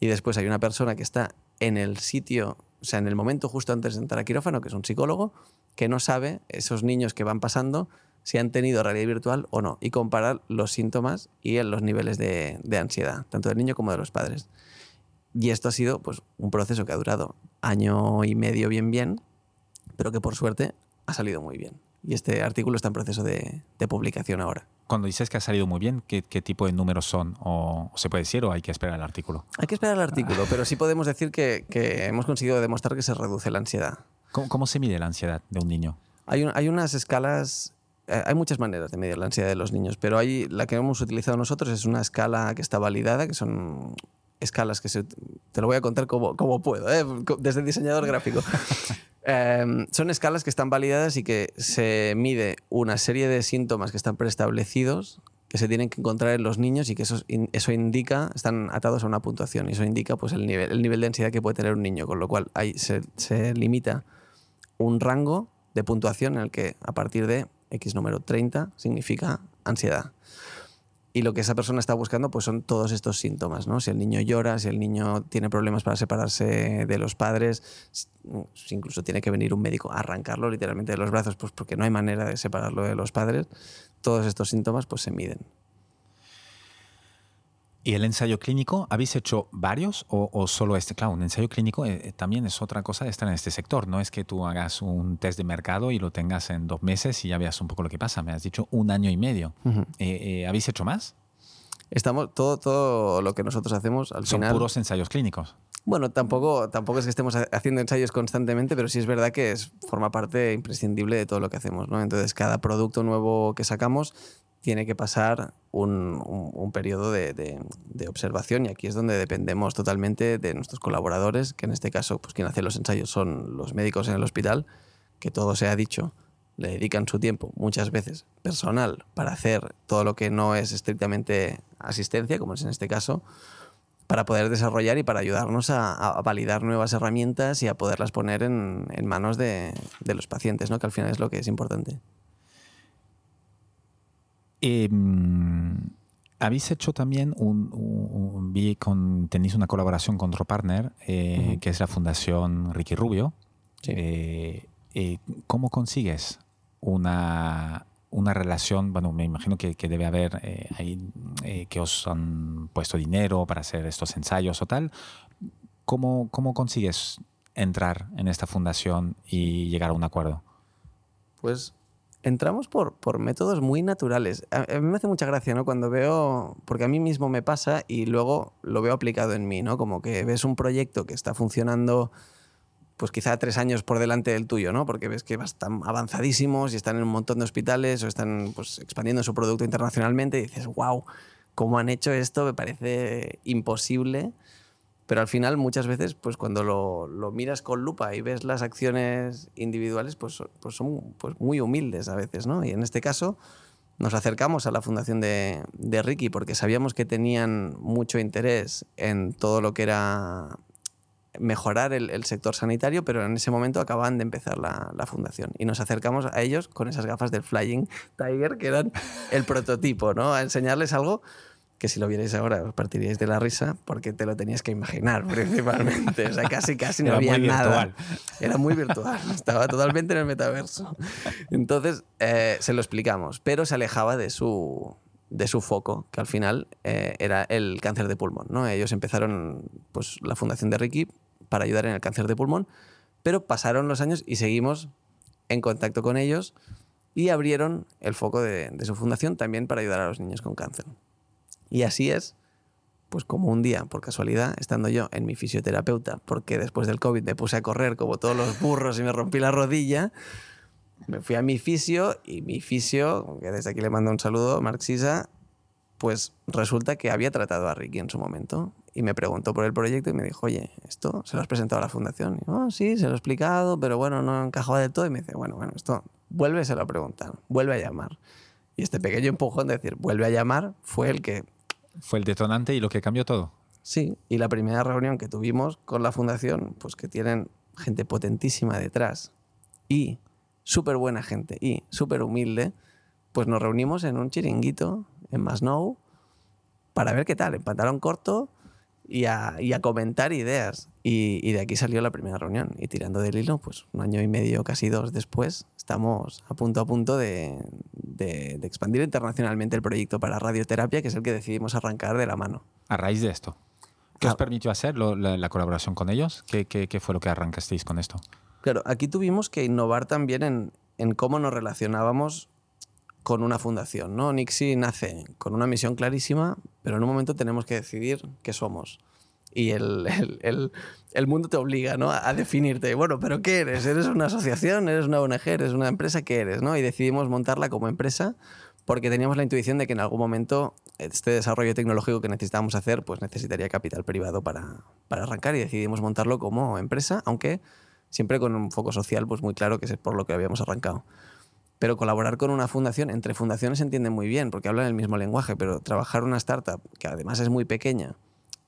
Y después hay una persona que está en el sitio, sea, en el momento justo antes de entrar a quirófano, que es un psicólogo, que no sabe esos niños que van pasando si han tenido realidad virtual o no y comparar los síntomas y los niveles de, ansiedad, tanto del niño como de los padres. Y esto ha sido pues, un proceso que ha durado año y medio bien bien, pero que por suerte ha salido muy bien. Y este artículo está en proceso de, publicación ahora. Cuando dices que ha salido muy bien, ¿qué, tipo de números son? ¿O se puede decir o hay que esperar el artículo? Hay que esperar el artículo, pero sí podemos decir que, hemos conseguido demostrar que se reduce la ansiedad. ¿Cómo, se mide la ansiedad de un niño? Hay, hay unas escalas eh, hay muchas maneras de medir la ansiedad de los niños, pero hay, la que hemos utilizado nosotros es una escala que está validada, que son escalas que se, te lo voy a contar como, como puedo, ¿eh? desde el diseñador gráfico. Em, son escalas que están validadas y que se mide una serie de síntomas que están preestablecidos que se tienen que encontrar en los niños y que eso, eso indica, están atados a una puntuación y eso indica pues, el, nivel, el nivel de ansiedad que puede tener un niño, con lo cual ahí se, se limita un rango de puntuación en el que a partir de X número 30 significa ansiedad. Y lo que esa persona está buscando pues son todos estos síntomas, ¿no? Si el niño llora, si el niño tiene problemas para separarse de los padres, si incluso tiene que venir un médico a arrancarlo literalmente de los brazos, pues porque no hay manera de separarlo de los padres, todos estos síntomas pues se miden. ¿Y el ensayo clínico, habéis hecho varios o, solo este? Claro, un ensayo clínico eh, eh, también es otra cosa de estar en este sector. No es que tú hagas un test de mercado y lo tengas en dos meses y ya veas un poco lo que pasa. Me has dicho un año y medio. Eh, ¿Habéis hecho más? Estamos, todo, todo lo que nosotros hacemos al Son final... puros ensayos clínicos. Bueno, tampoco, tampoco es que estemos haciendo ensayos constantemente, pero sí es verdad que es, forma parte imprescindible de todo lo que hacemos. ¿no? Entonces, cada producto nuevo que sacamos tiene que pasar un, un, periodo de, observación y aquí es donde dependemos totalmente de nuestros colaboradores, que en este caso, pues quien hace los ensayos son los médicos en el hospital, que todo se ha dicho, le dedican su tiempo, muchas veces personal, para hacer todo lo que no es estrictamente asistencia, como es en este caso, para poder desarrollar y para ayudarnos a, validar nuevas herramientas y a poderlas poner en, en manos de, de los pacientes, ¿no? que al final es lo que es importante. Em, habéis hecho también un, con, tenéis una colaboración con otro partner, eh, que es la Fundación Ricky Rubio. Eh, eh, ¿Cómo consigues una, una relación? Bueno, me imagino que, que debe haber ahí que os han puesto dinero para hacer estos ensayos o tal. ¿Cómo, ¿Cómo consigues entrar en esta fundación y llegar a un acuerdo? Pues entramos por, por métodos muy naturales. A, mí me hace mucha gracia, ¿no? Cuando veo, porque a mí mismo me pasa y luego lo veo aplicado en mí, ¿no? Como que ves un proyecto que está funcionando pues quizá tres años por delante del tuyo, ¿no? Porque ves que están avanzadísimos y están en un montón de hospitales o están pues, expandiendo su producto internacionalmente y dices, wow, ¿cómo han hecho esto? Me parece imposible. Pero al final, muchas veces, pues cuando lo, miras con lupa y ves las acciones individuales, pues, pues son pues muy humildes a veces, ¿no? Y en este caso nos acercamos a la fundación de, de Ricky porque sabíamos que tenían mucho interés en todo lo que era mejorar el, sector sanitario, pero en ese momento acababan de empezar la, la, fundación. Y nos acercamos a ellos con esas gafas del Flying Tiger, que eran el prototipo, ¿no? A enseñarles algo que si lo vierais ahora partiríais de la risa porque te lo tenías que imaginar principalmente. O sea, casi, casi no había nada. Era muy virtual. Estaba totalmente en el metaverso. Entonces, eh, se lo explicamos, pero se alejaba de su, de su foco, que al final eh, era el cáncer de pulmón. ¿no? Ellos empezaron pues, la fundación de Ricky para ayudar en el cáncer de pulmón, pero pasaron los años y seguimos en contacto con ellos y abrieron el foco de, de su fundación también para ayudar a los niños con cáncer. Y así es, pues como un día, por casualidad, estando yo en mi fisioterapeuta, porque después del COVID me puse a correr como todos los burros y me rompí la rodilla, me fui a mi fisio y mi fisio, que desde aquí le mando un saludo, Mark Sisa, pues resulta que había tratado a Ricky en su momento y me preguntó por el proyecto y me dijo, oye, ¿esto se lo has presentado a la fundación? Y yo, oh, sí, se lo he explicado, pero bueno, no encajaba de todo. Y me dice, bueno, bueno, esto, vuelve a a preguntar, vuelve a llamar. Y este pequeño empujón de decir, vuelve a llamar, fue el que fue el detonante y lo que cambió todo. Sí, y la primera reunión que tuvimos con la fundación, pues que tienen gente potentísima detrás y súper buena gente y súper humilde, pues nos reunimos en un chiringuito en Masnou para ver qué tal, en pantalón corto y a, y a comentar ideas. Y, y, de aquí salió la primera reunión. Y tirando del hilo, pues un año y medio, casi dos después, estamos a punto a punto de, de, expandir internacionalmente el proyecto para radioterapia, que es el que decidimos arrancar de la mano. A raíz de esto. ¿Qué os ah. permitió hacer la, colaboración con ellos? ¿Qué, ¿Qué, qué, fue lo que arrancasteis con esto? Claro, aquí tuvimos que innovar también en, en cómo nos relacionábamos con una fundación. ¿no? Nixie nace con una misión clarísima, pero en un momento tenemos que decidir qué somos y el, el, el, mundo te obliga ¿no? a definirte. Bueno, pero ¿qué eres? ¿Eres una asociación? ¿Eres una ONG? ¿Eres una empresa? ¿Qué eres? ¿no? Y decidimos montarla como empresa porque teníamos la intuición de que en algún momento este desarrollo tecnológico que necesitábamos hacer pues necesitaría capital privado para, para arrancar y decidimos montarlo como empresa, aunque siempre con un foco social pues muy claro que es por lo que habíamos arrancado. Pero colaborar con una fundación, entre fundaciones se entiende muy bien porque hablan el mismo lenguaje, pero trabajar una startup que además es muy pequeña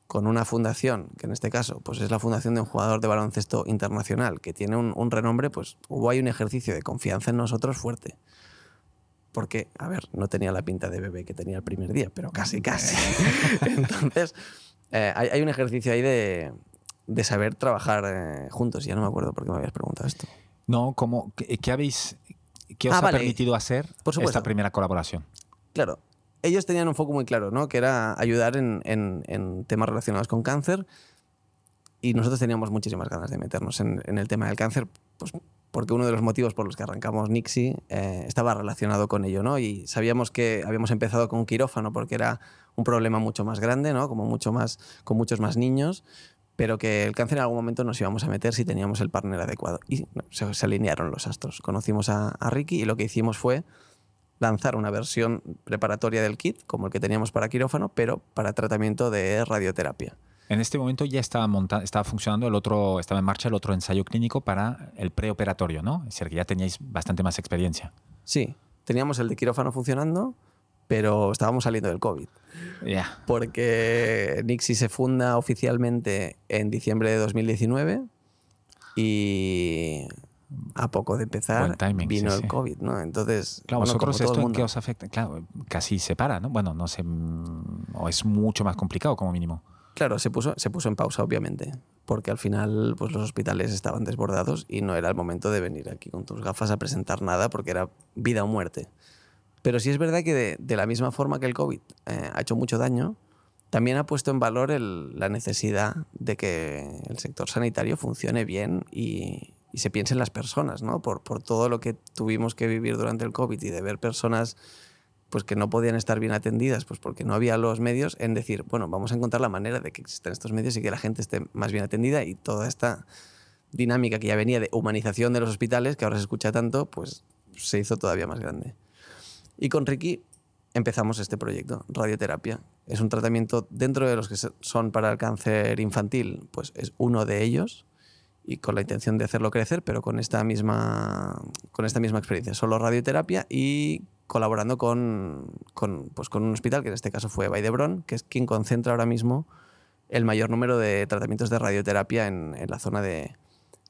con una fundación, que en este caso pues es la fundación de un jugador de baloncesto internacional que tiene un, renombre, pues hubo ahí un ejercicio de confianza en nosotros fuerte. Porque, a ver, no tenía la pinta de bebé que tenía el primer día, pero casi, casi. Entonces, eh, hay, un ejercicio ahí de, saber trabajar eh, juntos. Ya no me acuerdo por qué me habías preguntado esto. No, ¿cómo, qué, habéis, qué os ah, ha permitido hacer esta primera colaboración? Claro, ellos tenían un foco muy claro, ¿no? Que era ayudar en, en, temas relacionados con cáncer. Y nosotros teníamos muchísimas ganas de meternos en, en, el tema del cáncer, pues porque uno de los motivos por los que arrancamos Nixie eh, estaba relacionado con ello, ¿no? Y sabíamos que habíamos empezado con quirófano porque era un problema mucho más grande, ¿no? Como mucho más, con muchos más niños, pero que el cáncer en algún momento nos íbamos a meter si teníamos el partner adecuado. Y se, alinearon los astros. Conocimos a, a Ricky y lo que hicimos fue lanzar una versión preparatoria del kit, como el que teníamos para quirófano, pero para tratamiento de radioterapia. En este momento ya estaba, estaba funcionando el otro, estaba en marcha el otro ensayo clínico para el preoperatorio, ¿no? Es decir, que ya teníais bastante más experiencia. Sí, teníamos el de quirófano funcionando, pero estábamos saliendo del COVID. Porque Nixie se funda oficialmente en diciembre de 2019 y a poco de empezar vino el COVID, ¿no? Entonces, claro, vosotros esto en qué os afecta, claro, casi se para, ¿no? Bueno, no sé, mm, o es mucho más complicado como mínimo. Claro, se puso, se puso en pausa, obviamente, porque al final pues, los hospitales estaban desbordados y no era el momento de venir aquí con tus gafas a presentar nada porque era vida o muerte. Pero sí es verdad que de, la misma forma que el COVID eh, ha hecho mucho daño, también ha puesto en valor la necesidad de que el sector sanitario funcione bien y, se piense en las personas, ¿no? Por, por todo lo que tuvimos que vivir durante el COVID y de ver personas pues que no podían estar bien atendidas, pues porque no había los medios, en decir, bueno, vamos a encontrar la manera de que existan estos medios y que la gente esté más bien atendida y toda esta dinámica que ya venía de humanización de los hospitales, que ahora se escucha tanto, pues se hizo todavía más grande. Y con Ricky empezamos este proyecto, radioterapia. Es un tratamiento dentro de los que son para el cáncer infantil, pues es uno de ellos y con la intención de hacerlo crecer, pero con esta misma, con esta misma experiencia. Solo radioterapia y colaborando con, con, pues con un hospital, que en este caso fue Baidebron, que es quien concentra ahora mismo el mayor número de tratamientos de radioterapia en, en la zona de,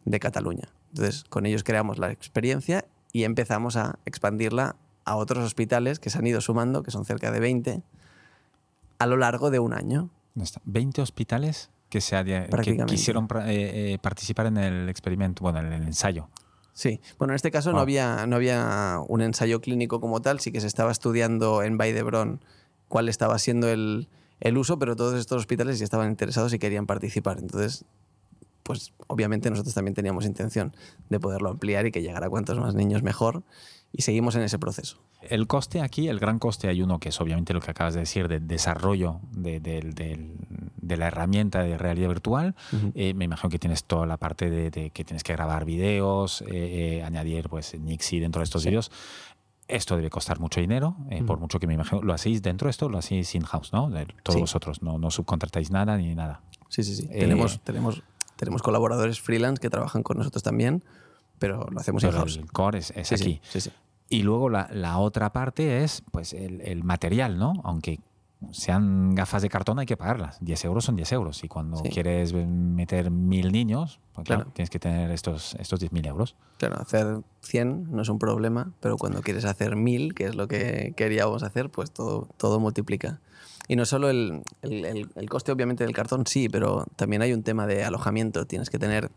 de Cataluña. Entonces, con ellos creamos la experiencia y empezamos a expandirla a otros hospitales que se han ido sumando, que son cerca de 20, a lo largo de un año. ¿20 hospitales que, se que quisieron eh, eh, participar en el experimento, bueno, en el ensayo? Sí, bueno, en este caso no, había, no había un ensayo clínico como tal, sí que se estaba estudiando en Baidebron cuál estaba siendo el, el uso, pero todos estos hospitales ya estaban interesados y querían participar. Entonces pues obviamente nosotros también teníamos intención de poderlo ampliar y que llegara a cuantos más niños mejor y seguimos en ese proceso. El coste aquí, el gran coste hay uno que es obviamente lo que acabas de decir, de desarrollo de, la herramienta de realidad virtual. Eh, me imagino que tienes toda la parte de, que tienes que grabar videos, eh, eh, añadir pues Nixie dentro de estos vídeos. Esto debe costar mucho dinero, por mucho que me imagino. ¿Lo hacéis dentro de esto? ¿Lo hacéis in-house, no? todos vosotros, no, no subcontratáis nada ni nada. Sí, sí, sí. tenemos, tenemos tenemos colaboradores freelance que trabajan con nosotros también, pero lo hacemos en house. El core es, aquí. y luego la, la, otra parte es pues el, el, material, ¿no? Aunque sean gafas de cartón hay que pagarlas. 10 euros son 10 euros. Y cuando quieres meter mil niños, pues claro, tienes que tener estos, estos 10.000 euros. Claro, hacer 100 no es un problema, pero cuando quieres hacer 1000, que es lo que queríamos hacer, pues todo, todo multiplica. Y no solo el, el, el, coste, obviamente, del cartón, sí, pero también hay un tema de alojamiento. Tienes que tener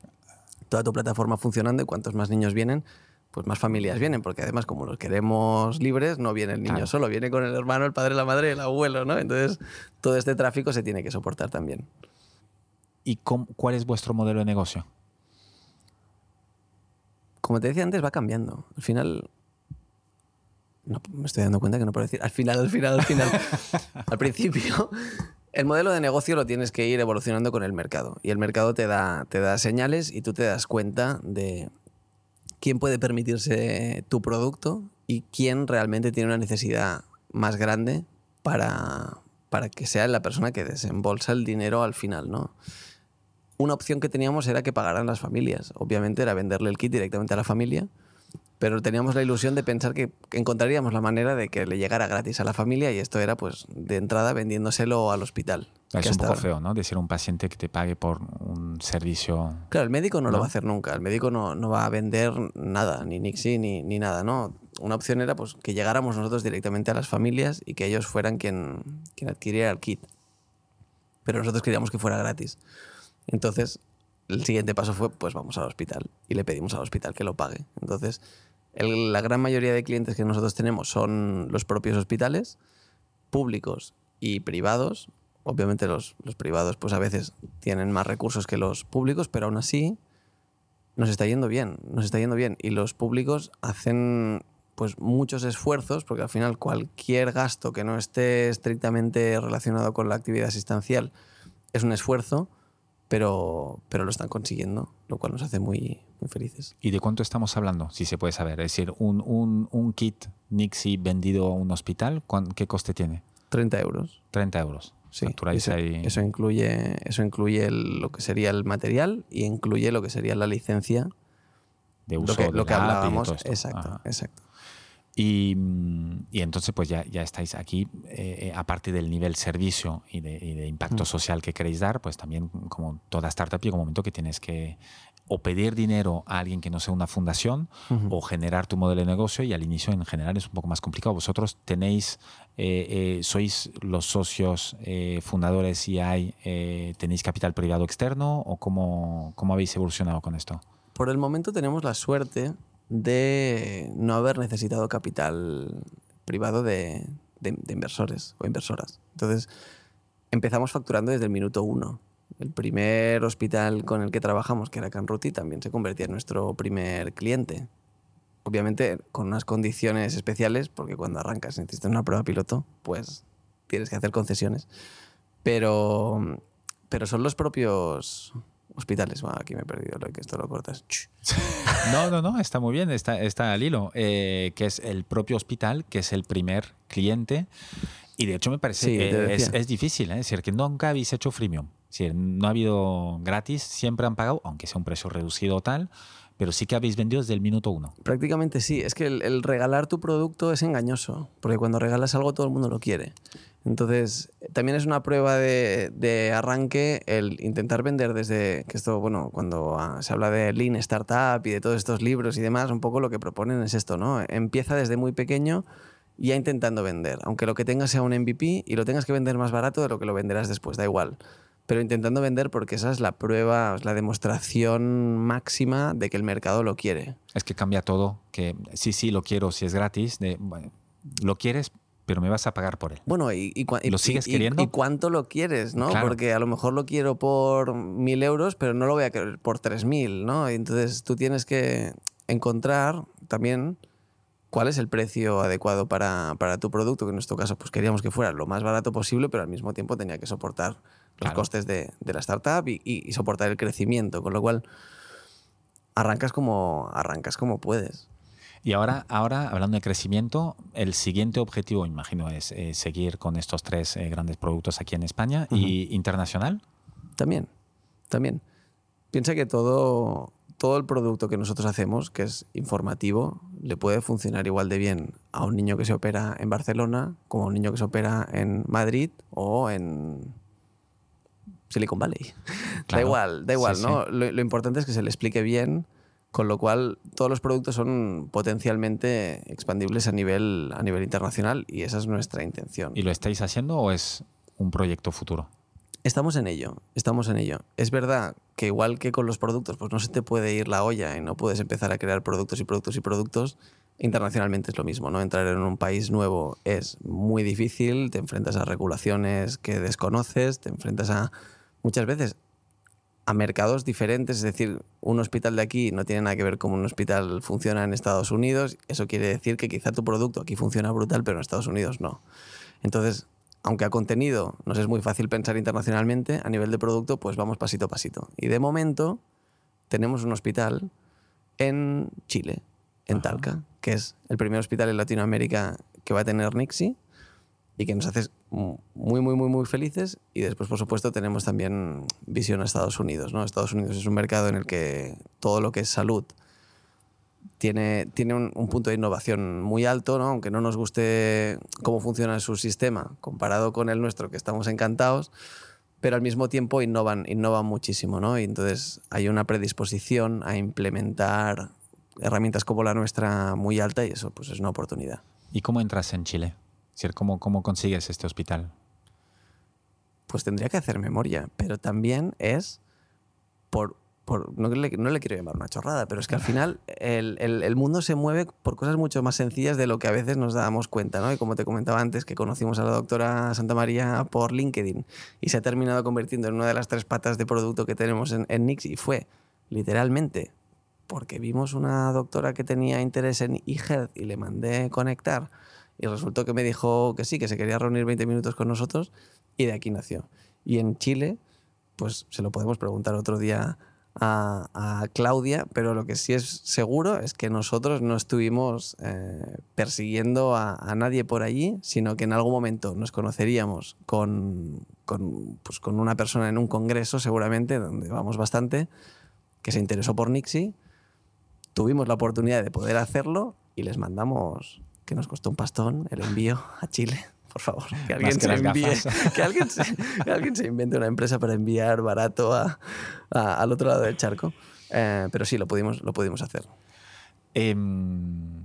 toda tu plataforma funcionando y cuantos más niños vienen, pues más familias vienen, porque además como los queremos libres, no viene el niño solo, viene con el hermano, el padre, la madre, el abuelo, ¿no? Entonces todo este tráfico se tiene que soportar también. ¿Y cuál es vuestro modelo de negocio? Como te decía antes, va cambiando. Al final, no, me estoy dando cuenta que no puedo decir al final, al final, al final. al principio, el modelo de negocio lo tienes que ir evolucionando con el mercado. Y el mercado te da, te da señales y tú te das cuenta de quién puede permitirse tu producto y quién realmente tiene una necesidad más grande para, para que sea la persona que desembolsa el dinero al final, ¿no? Una opción que teníamos era que pagaran las familias. Obviamente era venderle el kit directamente a la familia pero teníamos la ilusión de pensar que encontraríamos la manera de que le llegara gratis a la familia y esto era pues de entrada vendiéndoselo al hospital. Es un poco feo, ¿no? De ser un paciente que te pague por un servicio. Claro, el médico no, lo va a hacer nunca. El médico no, no va a vender nada, ni Nixie, ni, ni, nada, ¿no? Una opción era pues que llegáramos nosotros directamente a las familias y que ellos fueran quien, quien adquiriera el kit. Pero nosotros queríamos que fuera gratis. Entonces, el siguiente paso fue, pues vamos al hospital y le pedimos al hospital que lo pague. Entonces, la gran mayoría de clientes que nosotros tenemos son los propios hospitales, públicos y privados. Obviamente los, privados pues a veces tienen más recursos que los públicos, pero aún así nos está yendo bien, nos está yendo bien. Y los públicos hacen pues muchos esfuerzos, porque al final cualquier gasto que no esté estrictamente relacionado con la actividad asistencial es un esfuerzo, pero, pero lo están consiguiendo, lo cual nos hace muy, muy felices. ¿Y de cuánto estamos hablando, si se puede saber? Es decir, un, un, un kit Nixie vendido a un hospital, ¿qué coste tiene? 30 euros. 30 euros. Sí, eso, eso, incluye, eso incluye lo que sería el material y incluye lo que sería la licencia de uso lo que, de lo que hablábamos. Exacto, exacto. Y, y, entonces pues ya, ya estáis aquí, eh, eh, aparte del nivel servicio y de, y de impacto mm. social que queréis dar, pues también como toda startup llega un momento que tienes que o pedir dinero a alguien que no sea una fundación o generar tu modelo de negocio y al inicio en general es un poco más complicado. Vosotros tenéis, eh, sois los socios fundadores y hay, tenéis capital privado externo o cómo, cómo habéis evolucionado con esto? Por el momento tenemos la suerte de no haber necesitado capital privado de, inversores o inversoras. Entonces, empezamos facturando desde el minuto uno. El primer hospital con el que trabajamos, que era Canruti, también se convertía en nuestro primer cliente. Obviamente con unas condiciones especiales, porque cuando arrancas necesitas una prueba piloto, pues tienes que hacer concesiones. Pero, pero son los propios hospitales. aquí me he perdido lo que esto lo cortas. No, no, no, está muy bien, está, está al hilo. Eh, que es el propio hospital, que es el primer cliente. Y de hecho me parece que es, es, difícil, ¿eh? es decir, que nunca habéis hecho freemium. Es decir, no ha habido gratis, siempre han pagado, aunque sea un precio reducido o tal, pero sí que habéis vendido desde el minuto uno. Prácticamente sí. Es que el, regalar tu producto es engañoso, porque cuando regalas algo todo el mundo lo quiere. Entonces, también es una prueba de, arranque el intentar vender desde, que esto, bueno, cuando ah, se habla de Lean Startup y de todos estos libros y demás, un poco lo que proponen es esto, ¿no? Empieza desde muy pequeño ya intentando vender, aunque lo que tengas sea un MVP y lo tengas que vender más barato de lo que lo venderás después, da igual. Pero intentando vender porque esa es la prueba, es la demostración máxima de que el mercado lo quiere. Es que cambia todo, que sí, sí, lo quiero, si es gratis, lo quieres, pero me vas a pagar por él. Bueno, y, lo sigues queriendo. Y, cuánto lo quieres, ¿no? Porque a lo mejor lo quiero por mil euros, pero no lo voy a querer por tres mil, ¿no? Entonces tú tienes que encontrar también cuál es el precio adecuado para, tu producto, que en nuestro caso pues queríamos que fuera lo más barato posible, pero al mismo tiempo tenía que soportar los costes de, la startup y, soportar el crecimiento, con lo cual arrancas como, arrancas como puedes. Y ahora, ahora, hablando de crecimiento, el siguiente objetivo, imagino, es eh, seguir con estos tres eh, grandes productos aquí en España y internacional. También, también. Piensa que todo, todo el producto que nosotros hacemos, que es informativo, le puede funcionar igual de bien a un niño que se opera en Barcelona como a un niño que se opera en Madrid o en Silicon Valley. Da igual, da igual, ¿no? Lo, importante es que se le explique bien, con lo cual todos los productos son potencialmente expandibles a nivel, a nivel internacional y esa es nuestra intención. ¿Y lo estáis haciendo o es un proyecto futuro? Estamos en ello, estamos en ello. Es verdad que igual que con los productos, pues no se te puede ir la olla y no puedes empezar a crear productos y productos y productos. Internacionalmente es lo mismo, ¿no? Entrar en un país nuevo es muy difícil, te enfrentas a regulaciones que desconoces, te enfrentas a muchas veces a mercados diferentes, es decir, un hospital de aquí no tiene nada que ver con un hospital funciona en Estados Unidos, eso quiere decir que quizá tu producto aquí funciona brutal, pero en Estados Unidos no. Entonces, aunque a contenido nos es muy fácil pensar internacionalmente, a nivel de producto, pues vamos pasito a pasito. Y de momento tenemos un hospital en Chile, en Talca, que es el primer hospital en Latinoamérica que va a tener Nixie y que nos hace muy, muy, muy, muy felices. Y después, por supuesto, tenemos también visión a Estados Unidos. ¿no? Estados Unidos es un mercado en el que todo lo que es salud tiene, tiene un, punto de innovación muy alto, ¿no? aunque no nos guste cómo funciona su sistema comparado con el nuestro, que estamos encantados, pero al mismo tiempo innovan, innovan muchísimo. ¿no? Y entonces hay una predisposición a implementar herramientas como la nuestra muy alta y eso pues, es una oportunidad. ¿Y cómo entras en Chile? ¿Cómo, ¿Cómo consigues este hospital? Pues tendría que hacer memoria, pero también es por no, le, quiero llamar una chorrada, pero es que al final el, mundo se mueve por cosas mucho más sencillas de lo que a veces nos damos cuenta, ¿no? Y como te comentaba antes, que conocimos a la doctora Santa María por LinkedIn y se ha terminado convirtiendo en una de las tres patas de producto que tenemos en, en Nix y fue literalmente porque vimos una doctora que tenía interés en eHealth y le mandé conectar y resultó que me dijo que sí, que se quería reunir 20 minutos con nosotros y de aquí nació. Y en Chile, pues se lo podemos preguntar otro día a, Claudia, pero lo que sí es seguro es que nosotros no estuvimos eh, persiguiendo a, nadie por allí, sino que en algún momento nos conoceríamos con, con, pues con, una persona en un congreso, seguramente, donde vamos bastante, que se interesó por Nixie. Tuvimos la oportunidad de poder hacerlo y les mandamos, que nos costó un pastón, el envío a Chile por favor, que alguien, se envíe, que, alguien se, alguien se, invente una empresa para enviar barato a, al otro lado del charco. Eh, pero sí, lo pudimos, lo pudimos hacer. Em,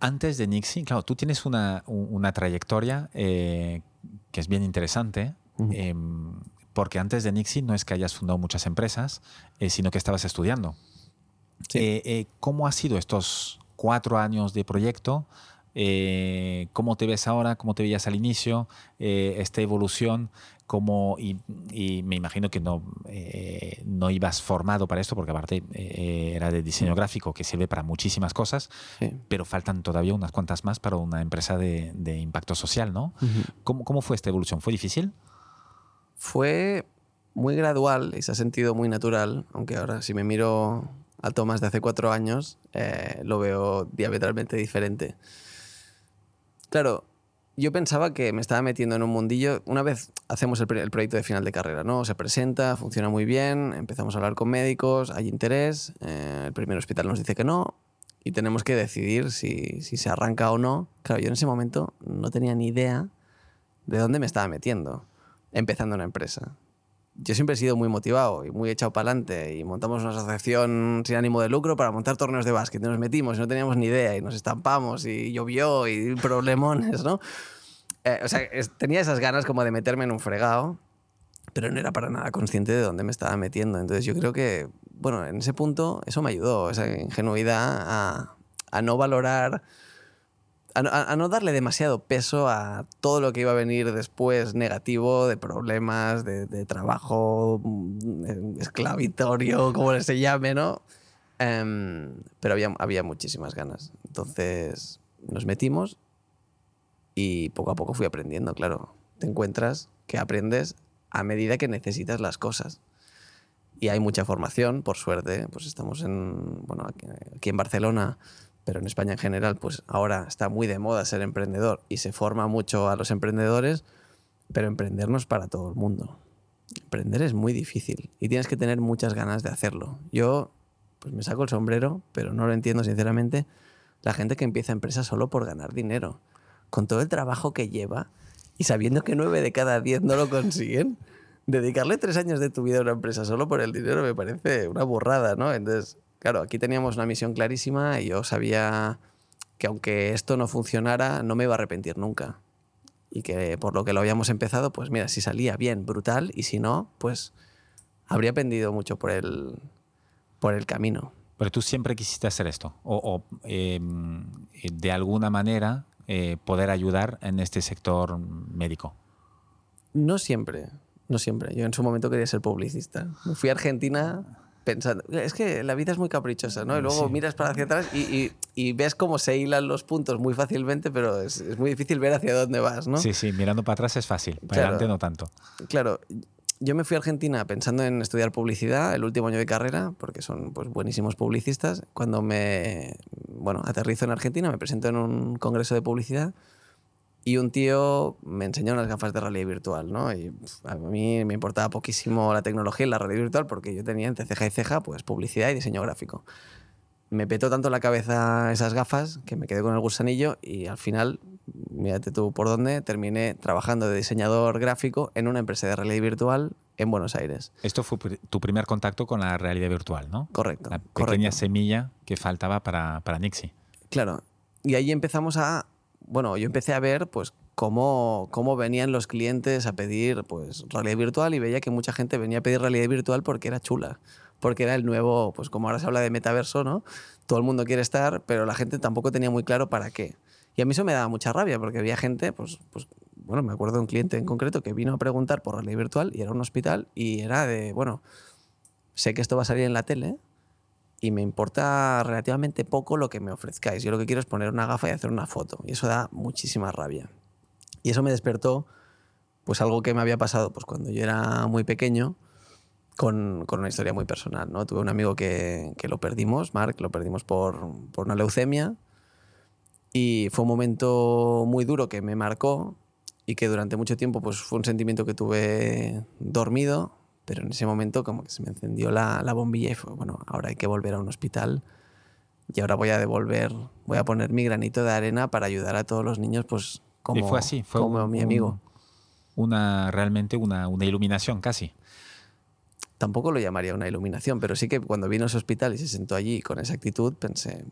antes de Nixie, claro, tú tienes una, una trayectoria eh, que es bien interesante. Em, porque antes de Nixie no es que hayas fundado muchas empresas, eh, sino que estabas estudiando. ¿Cómo ha sido estos cuatro años de proyecto eh, ¿cómo te ves ahora? ¿Cómo te veías al inicio? Eh, esta evolución, como y, me imagino que no, eh, no ibas formado para esto, porque aparte era de diseño gráfico, que sirve para muchísimas cosas, pero faltan todavía unas cuantas más para una empresa de, impacto social, ¿no? ¿Cómo, ¿Cómo fue esta evolución? ¿Fue difícil? Fue muy gradual y se ha sentido muy natural, aunque ahora si me miro a Tomás de hace cuatro años, eh, lo veo diametralmente diferente. Claro, yo pensaba que me estaba metiendo en un mundillo. Una vez hacemos el, proyecto de final de carrera, ¿no? Se presenta, funciona muy bien, empezamos a hablar con médicos, hay interés, eh, el primer hospital nos dice que no y tenemos que decidir si, si se arranca o no. Claro, yo en ese momento no tenía ni idea de dónde me estaba metiendo empezando una empresa yo siempre he sido muy motivado y muy echado para adelante y montamos una asociación sin ánimo de lucro para montar torneos de básquet. Nos metimos y no teníamos ni idea y nos estampamos y llovió y problemones, ¿no? Eh, o sea, tenía esas ganas como de meterme en un fregado, pero no era para nada consciente de dónde me estaba metiendo. Entonces yo creo que, bueno, en ese punto eso me ayudó, esa ingenuidad a no valorar a, no darle demasiado peso a todo lo que iba a venir después negativo, de problemas, de, trabajo mm, esclavitorio, como se llame, ¿no? Em, pero había, había muchísimas ganas. Entonces nos metimos y poco a poco fui aprendiendo, claro. Te encuentras que aprendes a medida que necesitas las cosas. Y hay mucha formación, por suerte. Pues estamos en, bueno, aquí en Barcelona pero en España en general, pues ahora está muy de moda ser emprendedor y se forma mucho a los emprendedores, pero emprender no es para todo el mundo. Emprender es muy difícil y tienes que tener muchas ganas de hacerlo. Yo, pues me saco el sombrero, pero no lo entiendo sinceramente, la gente que empieza empresa solo por ganar dinero, con todo el trabajo que lleva y sabiendo que nueve de cada diez no lo consiguen. Dedicarle tres años de tu vida a una empresa solo por el dinero me parece una burrada, ¿no? Entonces, Claro, aquí teníamos una misión clarísima y yo sabía que aunque esto no funcionara, no me iba a arrepentir nunca. Y que por lo que lo habíamos empezado, pues mira, si salía bien, brutal, y si no, pues habría aprendido mucho por el, por el camino. Pero tú siempre quisiste hacer esto, o, em, de alguna manera eh, poder ayudar en este sector médico. No siempre, no siempre. Yo en su momento quería ser publicista. Me fui a Argentina pensando. Es que la vida es muy caprichosa, ¿no? Y luego miras para hacia atrás y, y, ves cómo se hilan los puntos muy fácilmente, pero es, es, muy difícil ver hacia dónde vas, ¿no? Sí, sí, mirando para atrás es fácil, para adelante no tanto. Claro. Yo me fui a Argentina pensando en estudiar publicidad el último año de carrera, porque son pues, buenísimos publicistas. Cuando me bueno, aterrizo en Argentina, me presento en un congreso de publicidad y un tío me enseñó unas gafas de realidad virtual, ¿no? Y a mí me importaba poquísimo la tecnología y la realidad virtual porque yo tenía entre ceja y ceja pues publicidad y diseño gráfico. Me petó tanto la cabeza esas gafas que me quedé con el gusanillo y al final, mírate tú por dónde, terminé trabajando de diseñador gráfico en una empresa de realidad virtual en Buenos Aires. Esto fue tu primer contacto con la realidad virtual, ¿no? Correcto. La pequeña semilla que faltaba para, para Nixie. Claro. Y ahí empezamos a bueno, yo empecé a ver pues cómo, cómo venían los clientes a pedir pues realidad virtual y veía que mucha gente venía a pedir realidad virtual porque era chula, porque era el nuevo, pues como ahora se habla de metaverso, ¿no? Todo el mundo quiere estar, pero la gente tampoco tenía muy claro para qué. Y a mí eso me daba mucha rabia porque había gente, pues, pues bueno, me acuerdo de un cliente en concreto que vino a preguntar por realidad virtual y era un hospital y era de, bueno, sé que esto va a salir en la tele, y me importa relativamente poco lo que me ofrezcáis. Yo lo que quiero es poner una gafa y hacer una foto. Y eso da muchísima rabia. Y eso me despertó pues algo que me había pasado pues cuando yo era muy pequeño con, con una historia muy personal. ¿no? Tuve un amigo que, que lo perdimos, Mark, lo perdimos por, por una leucemia. Y fue un momento muy duro que me marcó y que durante mucho tiempo pues, fue un sentimiento que tuve dormido pero en ese momento como que se me encendió la, la, bombilla y fue, bueno, ahora hay que volver a un hospital y ahora voy a devolver, voy a poner mi granito de arena para ayudar a todos los niños, pues como, y fue así, fue como mi amigo. una, realmente una, una iluminación casi tampoco lo llamaría una iluminación, pero sí que cuando vino a ese hospital y se sentó allí con esa actitud, pensé,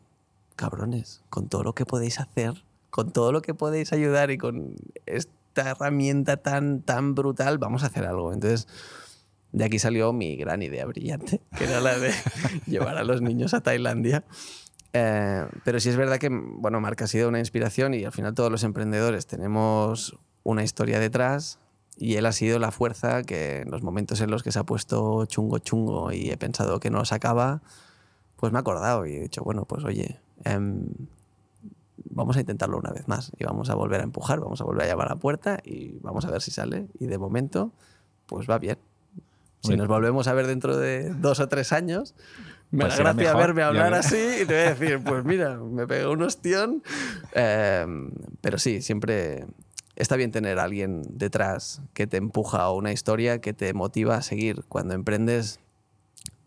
cabrones, con todo lo que podéis hacer, con todo lo que podéis ayudar y con esta herramienta tan, tan brutal, vamos a hacer algo. Entonces, de aquí salió mi gran idea brillante, que era la de llevar a los niños a Tailandia. Eh, pero sí es verdad que, bueno, Marc ha sido una inspiración y al final todos los emprendedores tenemos una historia detrás y él ha sido la fuerza que en los momentos en los que se ha puesto chungo chungo y he pensado que no lo sacaba, pues me ha acordado y he dicho, bueno, pues oye, em, vamos a intentarlo una vez más y vamos a volver a empujar, vamos a volver a llamar a la puerta y vamos a ver si sale. Y de momento, pues va bien. Si nos volvemos a ver dentro de dos o tres años, me pues da gracia verme hablar así y te voy a decir, pues mira, me pegó un ostión. Em, pero sí, siempre está bien tener a alguien detrás que te empuja a una historia, que te motiva a seguir. Cuando emprendes,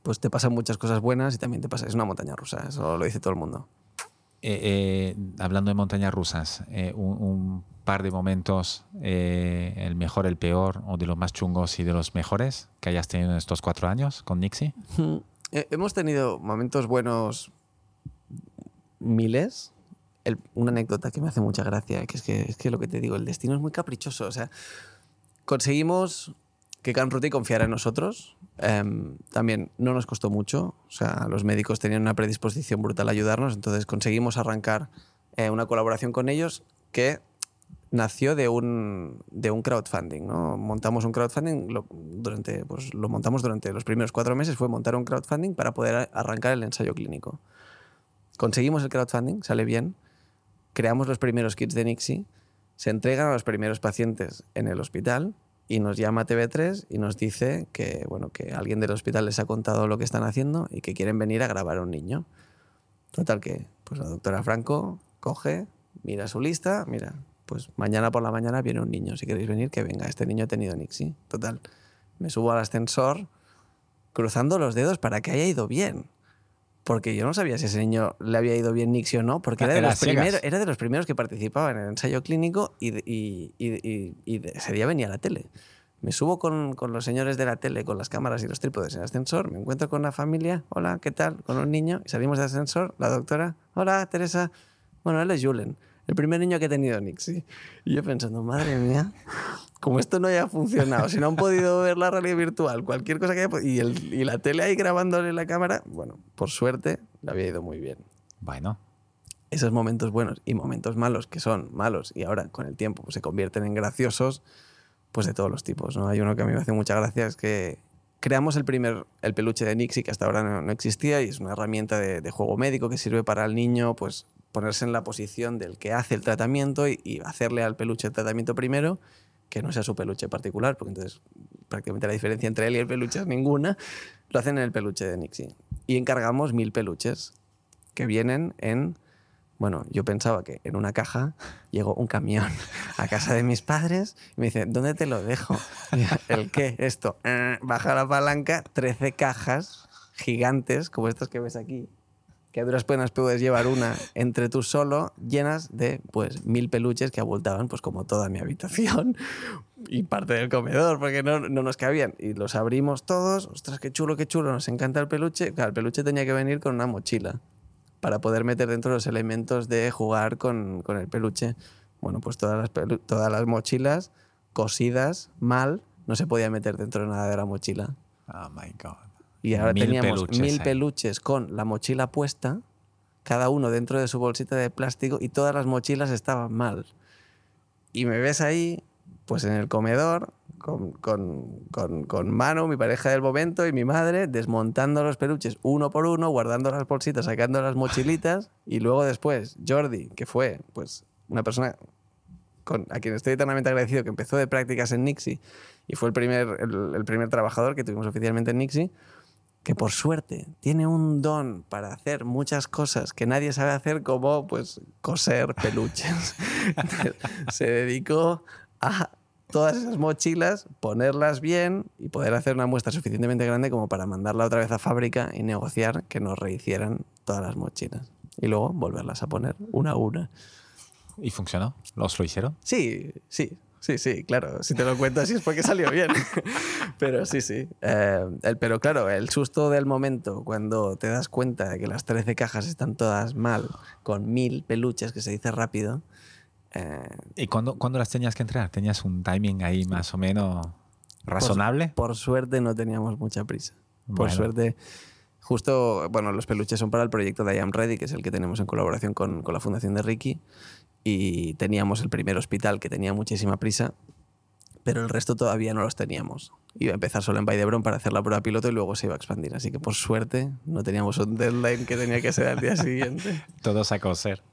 pues te pasan muchas cosas buenas y también te pasa, es una montaña rusa, eso lo dice todo el mundo. Eh, eh, hablando de montañas rusas, eh, un, par de momentos, el mejor, el peor, o de los más chungos y de los mejores que hayas tenido en estos cuatro años con Nixie? hemos tenido momentos buenos miles. una anécdota que me hace mucha gracia, que es, que es que lo que te digo, el destino es muy caprichoso. O sea, conseguimos que Canruti confiara en nosotros. Em, también no nos costó mucho, o sea, los médicos tenían una predisposición brutal a ayudarnos, entonces conseguimos arrancar eh, una colaboración con ellos que nació de un, de un crowdfunding. ¿no? Montamos un crowdfunding, lo, durante, pues, lo montamos durante los primeros cuatro meses, fue montar un crowdfunding para poder arrancar el ensayo clínico. Conseguimos el crowdfunding, sale bien, creamos los primeros kits de Nixie, se entregan a los primeros pacientes en el hospital y nos llama TV3 y nos dice que, bueno, que alguien del hospital les ha contado lo que están haciendo y que quieren venir a grabar a un niño. Total que, pues la doctora Franco coge, mira su lista, mira, pues mañana por la mañana viene un niño, si queréis venir, que venga, este niño ha tenido Nixie. Total, me subo al ascensor cruzando los dedos para que haya ido bien porque yo no sabía si ese niño le había ido bien Nixie o no, porque era de, los primeros, era de los primeros que participaba en el ensayo clínico y, y, y, y ese día venía a la tele. Me subo con, con, los señores de la tele, con las cámaras y los trípodes en el ascensor, me encuentro con la familia, hola, ¿qué tal? Con un niño, y salimos del ascensor, la doctora, hola, Teresa, bueno, él es Julen, el primer niño que he tenido Nixie. Y yo pensando, madre mía, como esto no haya funcionado, si no han podido ver la realidad virtual, cualquier cosa que haya y, el, y la tele ahí grabándole la cámara, bueno, por suerte le había ido muy bien. Bueno. Esos momentos buenos y momentos malos, que son malos y ahora con el tiempo pues, se convierten en graciosos, pues de todos los tipos. ¿no? Hay uno que a mí me hace mucha gracia, es que creamos el primer el peluche de Nixie, que hasta ahora no, existía, y es una herramienta de, de, juego médico que sirve para el niño pues, ponerse en la posición del que hace el tratamiento y, y hacerle al peluche el tratamiento primero que no sea su peluche particular, porque entonces prácticamente la diferencia entre él y el peluche es ninguna, lo hacen en el peluche de Nixie. Y encargamos mil peluches que vienen en... Bueno, yo pensaba que en una caja llegó un camión a casa de mis padres y me dice, ¿dónde te lo dejo? ¿El qué? Esto. Eh, baja la palanca, 13 cajas gigantes, como estas que ves aquí, que duras penas puedes llevar una entre tú solo, llenas de pues mil peluches que abultaban pues como toda mi habitación y parte del comedor, porque no, no nos cabían. Y los abrimos todos, ostras, qué chulo, qué chulo, nos encanta el peluche. Claro, el peluche tenía que venir con una mochila para poder meter dentro los elementos de jugar con, con el peluche. Bueno, pues todas las, todas las mochilas cosidas mal, no se podía meter dentro de nada de la mochila. Oh my God. Y ahora teníamos mil peluches con la mochila puesta, cada uno dentro de su bolsita de plástico y todas las mochilas estaban mal. Y me ves ahí, pues en el comedor, con, con, con, con, Manu, mi pareja del momento, y mi madre, desmontando los peluches uno por uno, guardando las bolsitas, sacando las mochilitas, y luego después Jordi, que fue pues una persona con, a quien estoy eternamente agradecido, que empezó de prácticas en Nixie y fue el primer, el, el primer trabajador que tuvimos oficialmente en Nixie, que por suerte tiene un don para hacer muchas cosas que nadie sabe hacer, como pues coser peluches. se dedicó a todas esas mochilas, ponerlas bien y poder hacer una muestra suficientemente grande como para mandarla otra vez a fábrica y negociar que nos rehicieran todas las mochilas. Y luego volverlas a poner una a una. ¿Y funcionó? ¿Los lo hicieron? Sí, sí. Sí, sí, claro. Si te lo cuento así es porque salió bien. pero sí, sí. Eh, el, pero claro, el susto del momento cuando te das cuenta de que las 13 cajas están todas mal, con mil peluches, que se dice rápido. Eh, ¿Y cuándo, las tenías que entrar? ¿Tenías un timing ahí más o menos razonable? Por, suerte no teníamos mucha prisa. Por suerte Justo, bueno, los peluches son para el proyecto de I Am Ready, que es el que tenemos en colaboración con, con la Fundación de Ricky. Y teníamos el primer hospital que tenía muchísima prisa, pero el resto todavía no los teníamos. Iba a empezar solo en Baidebron para hacer la prueba piloto y luego se iba a expandir. Así que por suerte no teníamos un deadline que tenía que ser al día siguiente. Todos a coser.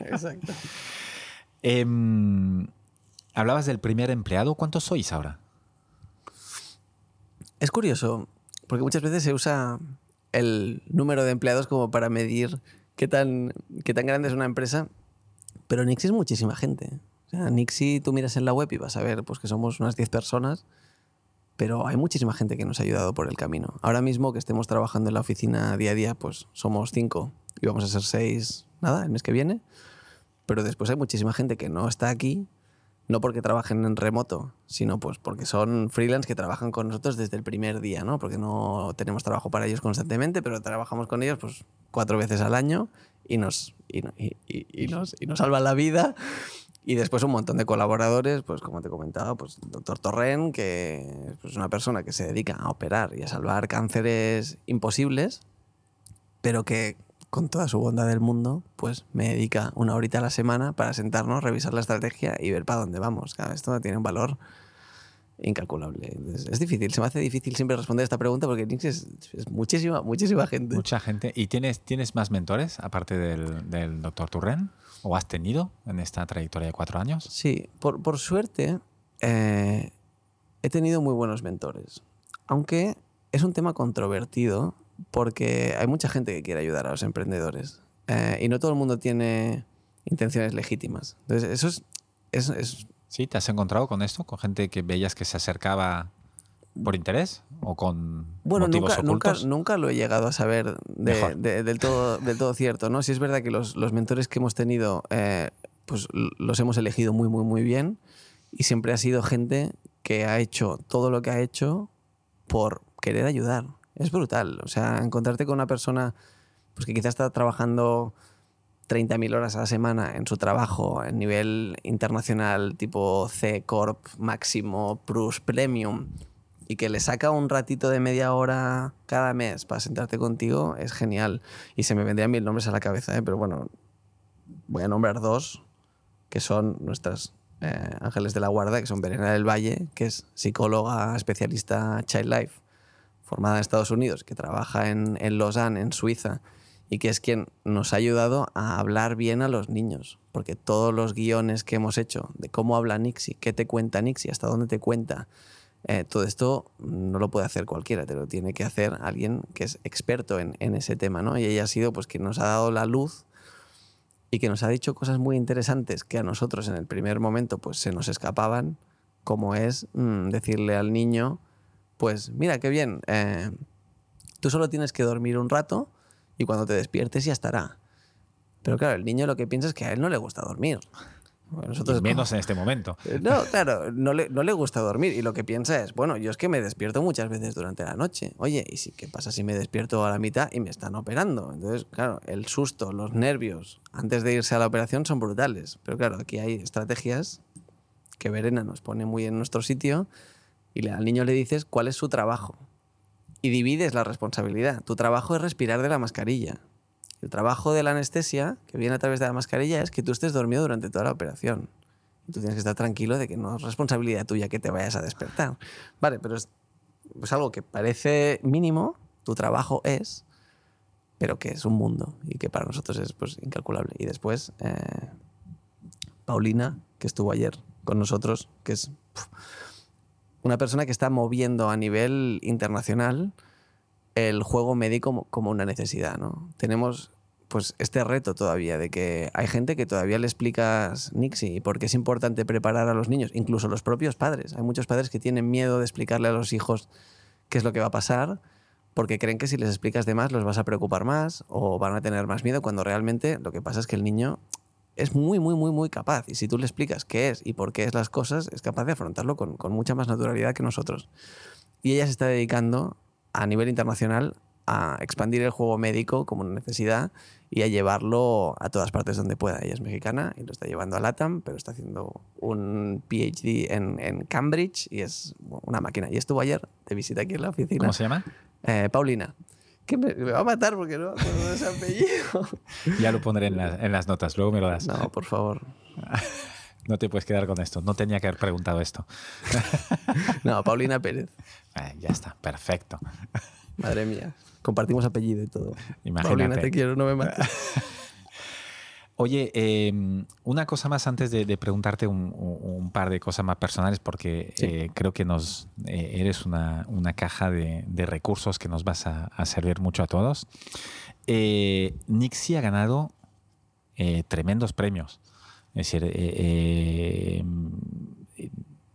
Exacto. Em, hablabas del primer empleado. ¿Cuántos sois ahora? Es curioso, porque muchas veces se usa el número de empleados como para medir qué tan, qué tan grande es una empresa, pero Nixie es muchísima gente. O Nixie, tú miras en la web y vas a ver pues, que somos unas 10 personas, pero hay muchísima gente que nos ha ayudado por el camino. Ahora mismo que estemos trabajando en la oficina día a día, pues somos 5 y vamos a ser 6, nada, el mes que viene. Pero después hay muchísima gente que no está aquí no porque trabajen en remoto, sino pues porque son freelance que trabajan con nosotros desde el primer día, ¿no? Porque no tenemos trabajo para ellos constantemente, pero trabajamos con ellos pues cuatro veces al año y nos, y, nos, y nos salvan la vida. Y después un montón de colaboradores, pues como te comentaba, pues doctor Torren, que es pues, una persona que se dedica a operar y a salvar cánceres imposibles, pero que con toda su bondad del mundo, pues me dedica una horita a la semana para sentarnos, revisar la estrategia y ver para dónde vamos. Claro, esto tiene un valor incalculable. Es, difícil, se me hace difícil siempre responder esta pregunta porque Nix es, muchísima, muchísima gente. Mucha gente. ¿Y tienes, tienes más mentores aparte del, del doctor Turren? ¿O has tenido en esta trayectoria de cuatro años? Sí, por, por suerte eh, he tenido muy buenos mentores. Aunque es un tema controvertido porque hay mucha gente que quiere ayudar a los emprendedores eh, y no todo el mundo tiene intenciones legítimas. Entonces, eso es, es, ¿Sí? ¿Te has encontrado con esto? ¿Con gente que veías que se acercaba por interés o con bueno, motivos nunca, ocultos? Nunca, nunca lo he llegado a saber del, todo, del todo cierto. ¿no? Sí es verdad que los, los mentores que hemos tenido eh, pues los hemos elegido muy, muy, muy bien y siempre ha sido gente que ha hecho todo lo que ha hecho por querer ayudar es brutal. O sea, encontrarte con una persona pues, que quizás está trabajando 30.000 horas a la semana en su trabajo en nivel internacional tipo C Corp, Máximo, Plus, Premium y que le saca un ratito de media hora cada mes para sentarte contigo es genial. Y se me vendrían mil nombres a la cabeza, ¿eh? pero bueno, voy a nombrar dos que son nuestras eh, ángeles de la guarda, que son Verena del Valle, que es psicóloga especialista Child Life formada en Estados Unidos, que trabaja en, en Lausanne, en Suiza, y que es quien nos ha ayudado a hablar bien a los niños. Porque todos los guiones que hemos hecho de cómo habla Nixie, qué te cuenta Nixie, hasta dónde te cuenta, eh, todo esto no lo puede hacer cualquiera, te lo tiene que hacer alguien que es experto en, ese tema. ¿no? Y ella ha sido pues, quien nos ha dado la luz y que nos ha dicho cosas muy interesantes que a nosotros en el primer momento pues, se nos escapaban, como es mmm, decirle al niño pues mira, qué bien, eh, tú solo tienes que dormir un rato y cuando te despiertes ya estará. Pero claro, el niño lo que piensa es que a él no le gusta dormir. nosotros, menos en este momento. Eh, no, claro, no le, no le, gusta dormir y lo que piensa es, bueno, yo es que me despierto muchas veces durante la noche. Oye, ¿y si, qué pasa si me despierto a la mitad y me están operando? Entonces, claro, el susto, los nervios antes de irse a la operación son brutales. Pero claro, aquí hay estrategias que Verena nos pone muy en nuestro sitio y al niño le dices cuál es su trabajo. Y divides la responsabilidad. Tu trabajo es respirar de la mascarilla. El trabajo de la anestesia, que viene a través de la mascarilla, es que tú estés dormido durante toda la operación. Tú tienes que estar tranquilo de que no es responsabilidad tuya que te vayas a despertar. Vale, pero es, algo que parece mínimo, tu trabajo es, pero que es un mundo y que para nosotros es pues, incalculable. Y después, eh, Paulina, que estuvo ayer con nosotros, que es una persona que está moviendo a nivel internacional el juego médico como, una necesidad. ¿no? Tenemos pues este reto todavía de que hay gente que todavía le explicas Nixie porque es importante preparar a los niños, incluso los propios padres. Hay muchos padres que tienen miedo de explicarle a los hijos qué es lo que va a pasar porque creen que si les explicas de más los vas a preocupar más o van a tener más miedo cuando realmente lo que pasa es que el niño es muy, muy, muy, muy capaz. Y si tú le explicas qué es y por qué es las cosas, es capaz de afrontarlo con, con mucha más naturalidad que nosotros. Y ella se está dedicando a nivel internacional a expandir el juego médico como una necesidad y a llevarlo a todas partes donde pueda. Ella es mexicana y lo está llevando a LATAM, pero está haciendo un PhD en, en Cambridge y es una máquina. Y estuvo ayer de visita aquí en la oficina. ¿Cómo se llama? Eh, Paulina. Que me, va a matar porque no me ese apellido. ya lo pondré en, en, las notas, luego me lo das. No, por favor. no te puedes quedar con esto. No tenía que haber preguntado esto. no, Paulina Pérez. Eh, ya está, perfecto. Madre mía. Compartimos apellido y todo. Imagínate. Paulina, te quiero, no me mates. Oye, em, una cosa más antes de, preguntarte un, par de cosas más personales, porque eh, creo que nos eh, eres una, caja de, recursos que nos vas a, servir mucho a todos. Eh, Nixie ha ganado tremendos premios. Es decir,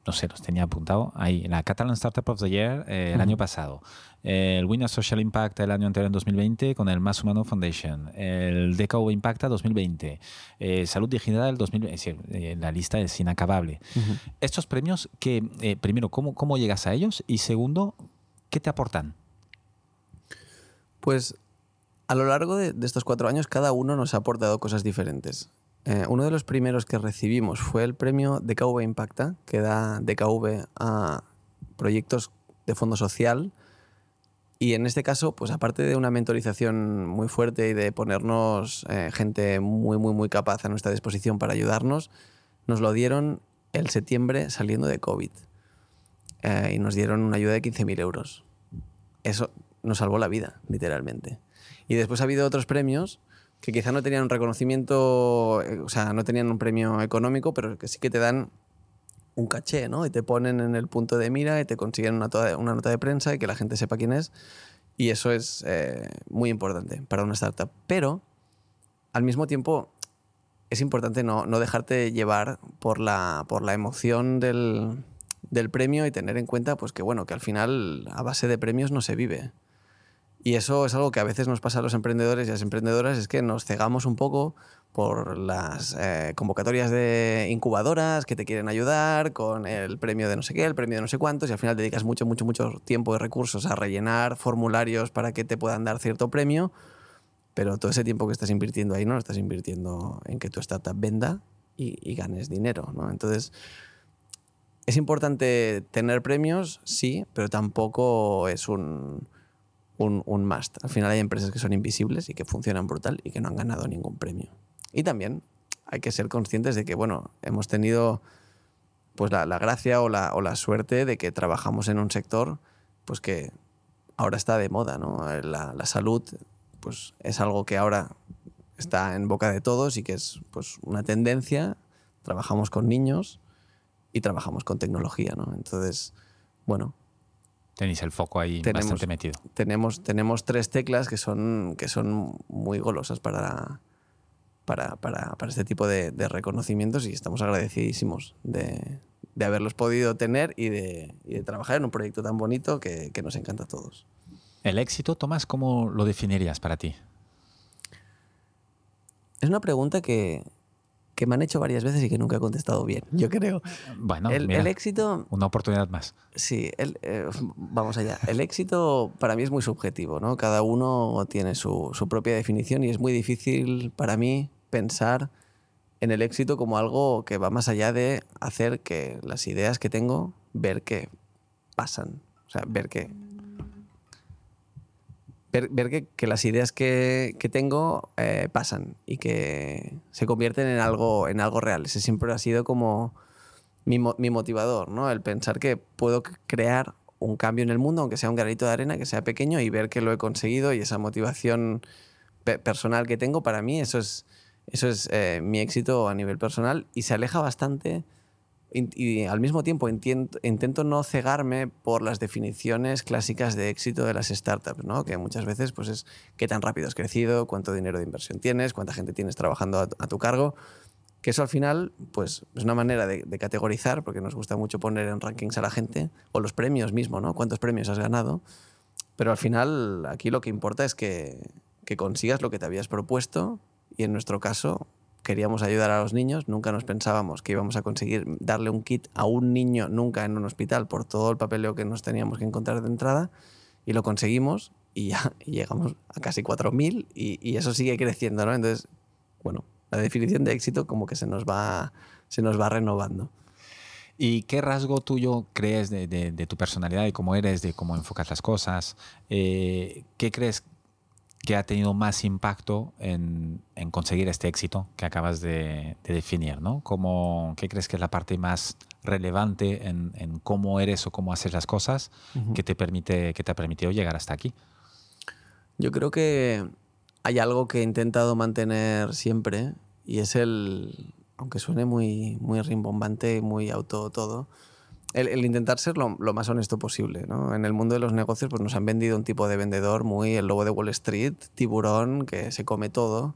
no sé, los tenía apuntado ahí, la Catalan Startup of the Year el año pasado el Winner Social Impact el año anterior en 2020 con el Más Humano Foundation, el DKV Impacta 2020, eh, Salud Digital del 2020, es decir, eh, la lista es inacabable. Estos premios, que, eh, primero, ¿cómo, ¿cómo llegas a ellos? Y segundo, ¿qué te aportan? Pues a lo largo de, estos cuatro años cada uno nos ha aportado cosas diferentes. uno de los primeros que recibimos fue el premio DKV Impacta, que da DKV a proyectos de fondo social y en este caso, pues aparte de una mentorización muy fuerte y de ponernos eh, gente muy, muy, muy capaz a nuestra disposición para ayudarnos, nos lo dieron el septiembre saliendo de COVID. Eh, y nos dieron una ayuda de 15.000 euros. Eso nos salvó la vida, literalmente. Y después ha habido otros premios que quizá no tenían un reconocimiento, eh, o sea, no tenían un premio económico, pero que sí que te dan un caché, ¿no? Y te ponen en el punto de mira y te consiguen una, nota de prensa y que la gente sepa quién es. Y eso es eh, muy importante para una startup. Pero, al mismo tiempo, es importante no, no dejarte llevar por la, por la emoción del, del, premio y tener en cuenta pues, que, bueno, que al final a base de premios no se vive. Y eso es algo que a veces nos pasa a los emprendedores y a las emprendedoras, es que nos cegamos un poco por las eh, convocatorias de incubadoras que te quieren ayudar, con el premio de no sé qué, el premio de no sé cuántos, y al final dedicas mucho, mucho, mucho tiempo y recursos a rellenar formularios para que te puedan dar cierto premio, pero todo ese tiempo que estás invirtiendo ahí no lo estás invirtiendo en que tu startup venda y, ganes dinero. ¿no? Entonces, es importante tener premios, sí, pero tampoco es un, un, un must. Al final hay empresas que son invisibles y que funcionan brutal y que no han ganado ningún premio. Y también hay que ser conscientes de que, bueno, hemos tenido pues la, gracia o la, o la, suerte de que trabajamos en un sector pues que ahora está de moda, ¿no? La, la, salud pues es algo que ahora está en boca de todos y que es pues una tendencia. Trabajamos con niños y trabajamos con tecnología, ¿no? Entonces, bueno, Tenéis el foco ahí bastante metido. Tenemos, tenemos tres teclas que son, que son muy golosas para, para, para, para este tipo de, de, reconocimientos y estamos agradecidísimos de, de haberlos podido tener y de, y de, trabajar en un proyecto tan bonito que, que nos encanta a todos. ¿El éxito, Tomás, cómo lo definirías para ti? Es una pregunta que, que me han hecho varias veces y que nunca he contestado bien, yo creo. Bueno, el, el éxito... Una oportunidad más. Sí, el, eh, vamos allá. El éxito para mí es muy subjetivo, ¿no? Cada uno tiene su, su propia definición y es muy difícil para mí pensar en el éxito como algo que va más allá de hacer que las ideas que tengo, ver que pasan. O sea, ver que. Ver, que, las ideas que, tengo eh, pasan y que se convierten en algo, en algo real. Ese siempre ha sido como mi, mi motivador, ¿no? El pensar que puedo crear un cambio en el mundo, aunque sea un granito de arena, que sea pequeño, y ver que lo he conseguido y esa motivación personal que tengo, para mí eso es, eso es eh, mi éxito a nivel personal y se aleja bastante y, al mismo tiempo intento, no cegarme por las definiciones clásicas de éxito de las startups, ¿no? que muchas veces pues, es qué tan rápido has crecido, cuánto dinero de inversión tienes, cuánta gente tienes trabajando a, tu cargo, que eso al final pues, es una manera de, categorizar, porque nos gusta mucho poner en rankings a la gente, o los premios mismo, ¿no? cuántos premios has ganado, pero al final aquí lo que importa es que, que consigas lo que te habías propuesto y en nuestro caso queríamos ayudar a los niños, nunca nos pensábamos que íbamos a conseguir darle un kit a un niño nunca en un hospital por todo el papeleo que nos teníamos que encontrar de entrada y lo conseguimos y ya llegamos a casi 4.000 y, y, eso sigue creciendo, ¿no? Entonces, bueno, la definición de éxito como que se nos va, se nos va renovando. ¿Y qué rasgo tuyo crees de, de, tu personalidad, de cómo eres, de cómo enfocas las cosas? Eh, ¿Qué crees ¿qué ha tenido más impacto en, en conseguir este éxito que acabas de, definir? ¿no? ¿Cómo, ¿Qué crees que es la parte más relevante en, en cómo eres o cómo haces las cosas que, te permite, que te ha permitido llegar hasta aquí? Yo creo que hay algo que he intentado mantener siempre y es el, aunque suene muy, muy rimbombante, muy auto todo, el, intentar ser lo, más honesto posible. ¿no? En el mundo de los negocios pues nos han vendido un tipo de vendedor muy el lobo de Wall Street, tiburón, que se come todo.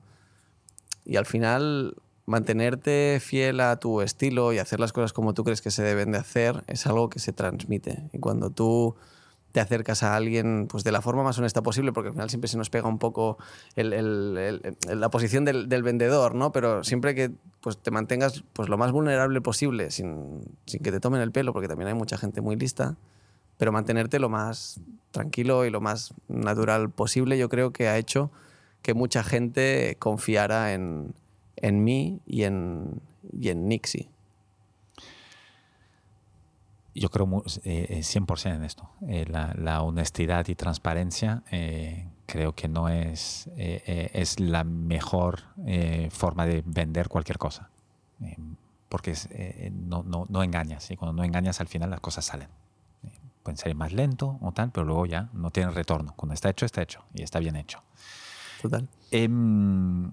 Y al final mantenerte fiel a tu estilo y hacer las cosas como tú crees que se deben de hacer es algo que se transmite. Y cuando tú te acercas a alguien pues, de la forma más honesta posible, porque al final siempre se nos pega un poco la posición del, vendedor, ¿no? pero siempre que pues, te mantengas pues, lo más vulnerable posible, sin, sin que te tomen el pelo, porque también hay mucha gente muy lista, pero mantenerte lo más tranquilo y lo más natural posible, yo creo que ha hecho que mucha gente confiara en, en mí y en, y en Nixie yo creo 100% eh, en esto. Eh, la, honestidad y transparencia eh, creo que no es, es la mejor forma de vender cualquier cosa. porque no, no, no, engañas. Y cuando no engañas, al final las cosas salen. pueden ser más lento o tal, pero luego ya no tienen retorno. Cuando está hecho, está hecho. Y está bien hecho. Total. Em,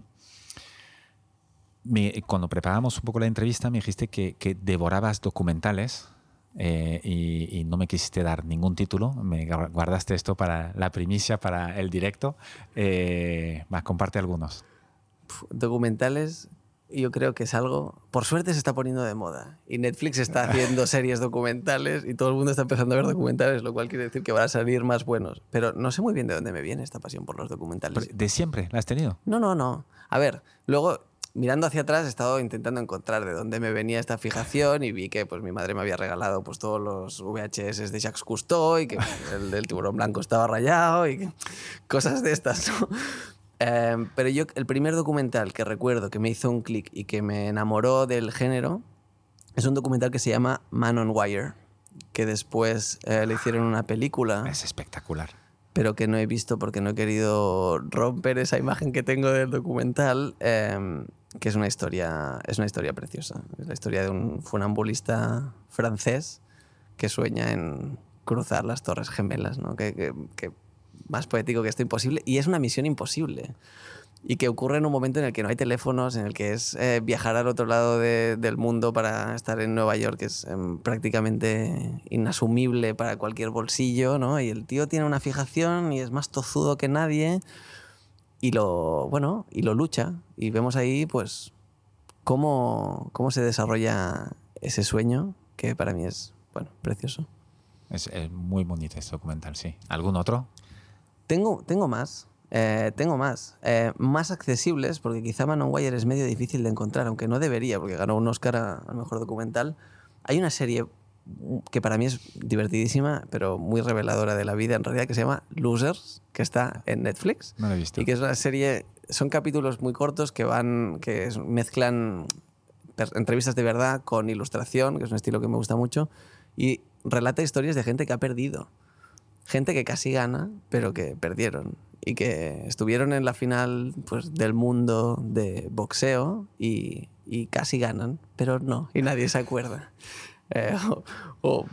cuando preparábamos un poco la entrevista, me dijiste que, que devorabas documentales eh, y, no me quisiste dar ningún título, me guardaste esto para la primicia, para el directo. Eh, más comparte algunos. Documentales, yo creo que es algo, por suerte se está poniendo de moda. Y Netflix está haciendo series documentales y todo el mundo está empezando a ver documentales, lo cual quiere decir que van a salir más buenos. Pero no sé muy bien de dónde me viene esta pasión por los documentales. ¿De siempre la has tenido? No, no, no. A ver, luego mirando hacia atrás he estado intentando encontrar de dónde me venía esta fijación y vi que pues mi madre me había regalado pues todos los VHS de Jacques Cousteau y que el del tiburón blanco estaba rayado y cosas de estas. Em, pero yo el primer documental que recuerdo que me hizo un clic y que me enamoró del género es un documental que se llama Man on Wire que después eh, le hicieron una película. Es espectacular pero que no he visto porque no he querido romper esa imagen que tengo del documental. Eh, que es una historia, es una historia preciosa. Es la historia de un funambulista francés que sueña en cruzar las Torres Gemelas, ¿no? que, más poético que esto imposible. Y es una misión imposible. Y que ocurre en un momento en el que no hay teléfonos, en el que es eh, viajar al otro lado del mundo para estar en Nueva York, que es em, prácticamente inasumible para cualquier bolsillo, ¿no? Y el tío tiene una fijación y es más tozudo que nadie y lo, bueno, y lo lucha. Y vemos ahí, pues, cómo, cómo se desarrolla ese sueño, que para mí es, bueno, precioso. Es, muy bonito este documental, sí. ¿Algún otro? Tengo, tengo más. Eh, tengo más. Eh, más accesibles, porque quizá Manon Wire es medio difícil de encontrar, aunque no debería, porque ganó un Oscar al mejor documental. Hay una serie que para mí es divertidísima, pero muy reveladora de la vida en realidad, que se llama Losers, que está en Netflix. No la he visto. Y que es una serie, son capítulos muy cortos que van, que mezclan entrevistas de verdad con ilustración, que es un estilo que me gusta mucho, y relata historias de gente que ha perdido. Gente que casi gana, pero que perdieron. Y que estuvieron en la final pues, del mundo de boxeo y, y casi ganan, pero no, y nadie se acuerda. Eh, o,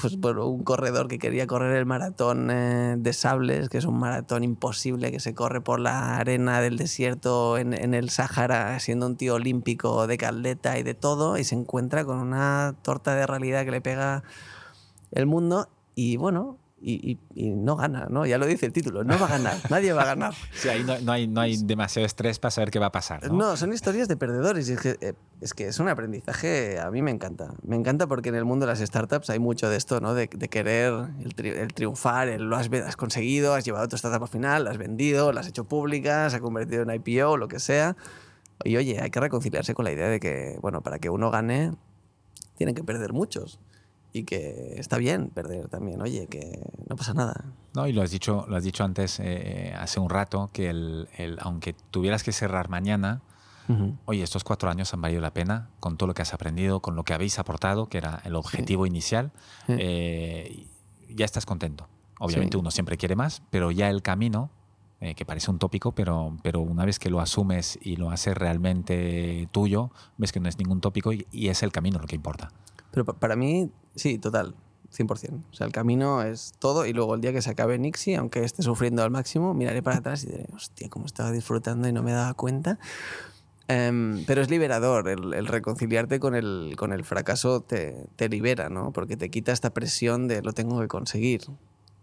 pues, bueno, un corredor que quería correr el maratón eh, de sables, que es un maratón imposible que se corre por la arena del desierto en, el Sáhara, siendo un tío olímpico de caldeta y de todo, y se encuentra con una torta de realidad que le pega el mundo. Y bueno, y, no gana, ¿no? Ya lo dice el título, no va a ganar, nadie va a ganar. Sí, ahí no, hay, no hay demasiado estrés para saber qué va a pasar. No, no son historias de perdedores. Y es, que, eh, es que es un aprendizaje, a mí me encanta. Me encanta porque en el mundo de las startups hay mucho de esto, ¿no? De, de querer el, triunfar, el, lo has, has, conseguido, has llevado tu startup al final, la has vendido, la has hecho pública, se ha convertido en IPO, lo que sea. Y oye, hay que reconciliarse con la idea de que, bueno, para que uno gane, tienen que perder muchos y que está bien perder también, oye, que no pasa nada. No, y lo has dicho, lo has dicho antes, eh, hace un rato, que el, el, aunque tuvieras que cerrar mañana, oye, estos cuatro años han valido la pena con todo lo que has aprendido, con lo que habéis aportado, que era el objetivo inicial, eh, ya estás contento. Obviamente uno siempre quiere más, pero ya el camino eh, que parece un tópico, pero, pero una vez que lo asumes y lo haces realmente tuyo, ves que no es ningún tópico y, es el camino lo que importa. Pero para mí, sí, total, 100%. O sea, el camino es todo y luego el día que se acabe Nixie, aunque esté sufriendo al máximo, miraré para atrás y diré, hostia, cómo estaba disfrutando y no me daba cuenta. Em, pero es liberador, el, reconciliarte con el, con el fracaso te, te, libera, ¿no? Porque te quita esta presión de lo tengo que conseguir.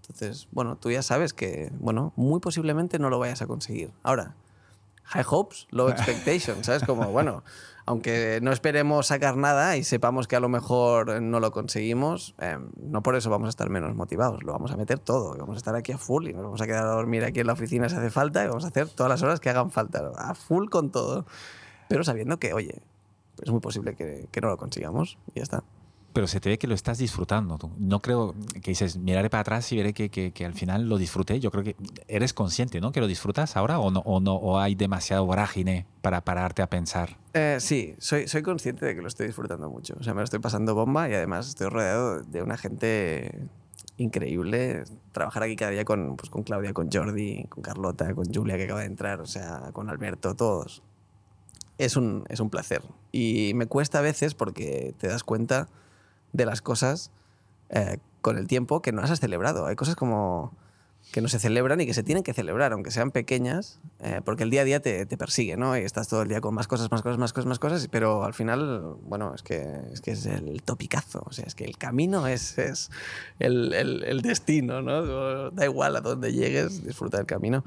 Entonces, bueno, tú ya sabes que, bueno, muy posiblemente no lo vayas a conseguir. Ahora, high hopes, low expectations, ¿sabes? Como, bueno, aunque no esperemos sacar nada y sepamos que a lo mejor no lo conseguimos, em, no por eso vamos a estar menos motivados, lo vamos a meter todo, vamos a estar aquí a full y nos vamos a quedar a dormir aquí en la oficina si hace falta y vamos a hacer todas las horas que hagan falta, a full con todo, pero sabiendo que, oye, es muy posible que, que no lo consigamos y ya está pero se te ve que lo estás disfrutando. No creo que dices, miraré para atrás y veré que, que, al final lo disfruté. Yo creo que eres consciente, ¿no? Que lo disfrutas ahora o no, o no o hay demasiado vorágine para pararte a pensar. Eh, sí, soy, soy consciente de que lo estoy disfrutando mucho. O sea, me lo estoy pasando bomba y además estoy rodeado de una gente increíble. Trabajar aquí cada día con, pues, con Claudia, con Jordi, con Carlota, con Julia que acaba de entrar, o sea, con Alberto, todos. Es un, es un placer. Y me cuesta a veces porque te das cuenta de las cosas eh, con el tiempo que no las has celebrado. Hay cosas como que no se celebran y que se tienen que celebrar, aunque sean pequeñas, eh, porque el día a día te, te, persigue, ¿no? Y estás todo el día con más cosas, más cosas, más cosas, más cosas, pero al final, bueno, es que es, que es el topicazo, o sea, es que el camino es, es el, el, el, destino, ¿no? Da igual a dónde llegues, disfruta del camino,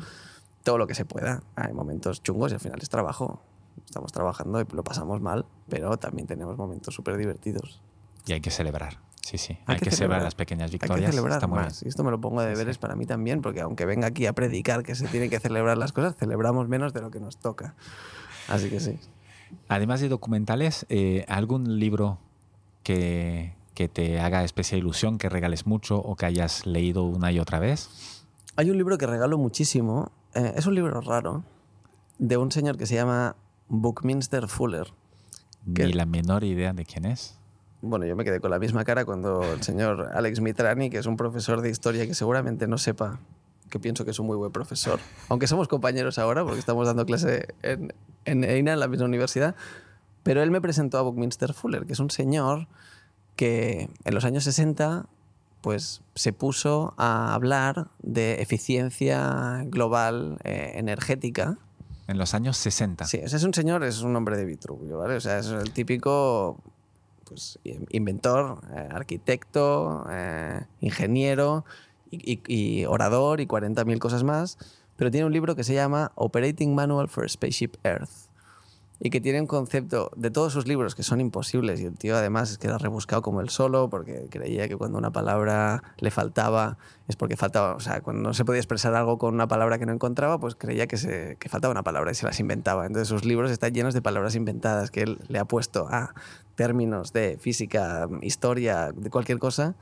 todo lo que se pueda. Hay momentos chungos y al final es trabajo. Estamos trabajando y lo pasamos mal, pero también tenemos momentos súper divertidos. Y hay que celebrar. Sí, sí. Hay, que, celebrar. las pequeñas victorias. Hay que celebrar más. Y esto me lo pongo de deberes para mí también, porque aunque venga aquí a predicar que se tienen que celebrar las cosas, celebramos menos de lo que nos toca. Así que sí. Además de documentales, eh, ¿algún libro que, que te haga especial ilusión, que regales mucho o que hayas leído una y otra vez? Hay un libro que regalo muchísimo. Eh, es un libro raro, de un señor que se llama Buckminster Fuller. Ni la menor idea de quién es bueno, yo me quedé con la misma cara cuando el señor Alex Mitrani, que es un profesor de historia que seguramente no sepa que pienso que es un muy buen profesor, aunque somos compañeros ahora porque estamos dando clase en, en EINA, en la misma universidad, pero él me presentó a Buckminster Fuller, que es un señor que en los años 60 pues, se puso a hablar de eficiencia global eh, energética. En los años 60. Sí, es un señor, es un hombre de Vitruvio, ¿vale? O sea, es el típico pues, inventor, eh, arquitecto, eh, ingeniero y, orador y 40.000 cosas más, pero tiene un libro que se llama Operating Manual for Spaceship Earth y que tiene un concepto de todos sus libros que son imposibles y el tío además es que era rebuscado como él solo porque creía que cuando una palabra le faltaba es porque faltaba, o sea, cuando no se podía expresar algo con una palabra que no encontraba, pues creía que, se, que faltaba una palabra y se las inventaba. Entonces sus libros están llenos de palabras inventadas que él le ha puesto a términos de física, historia, de cualquier cosa.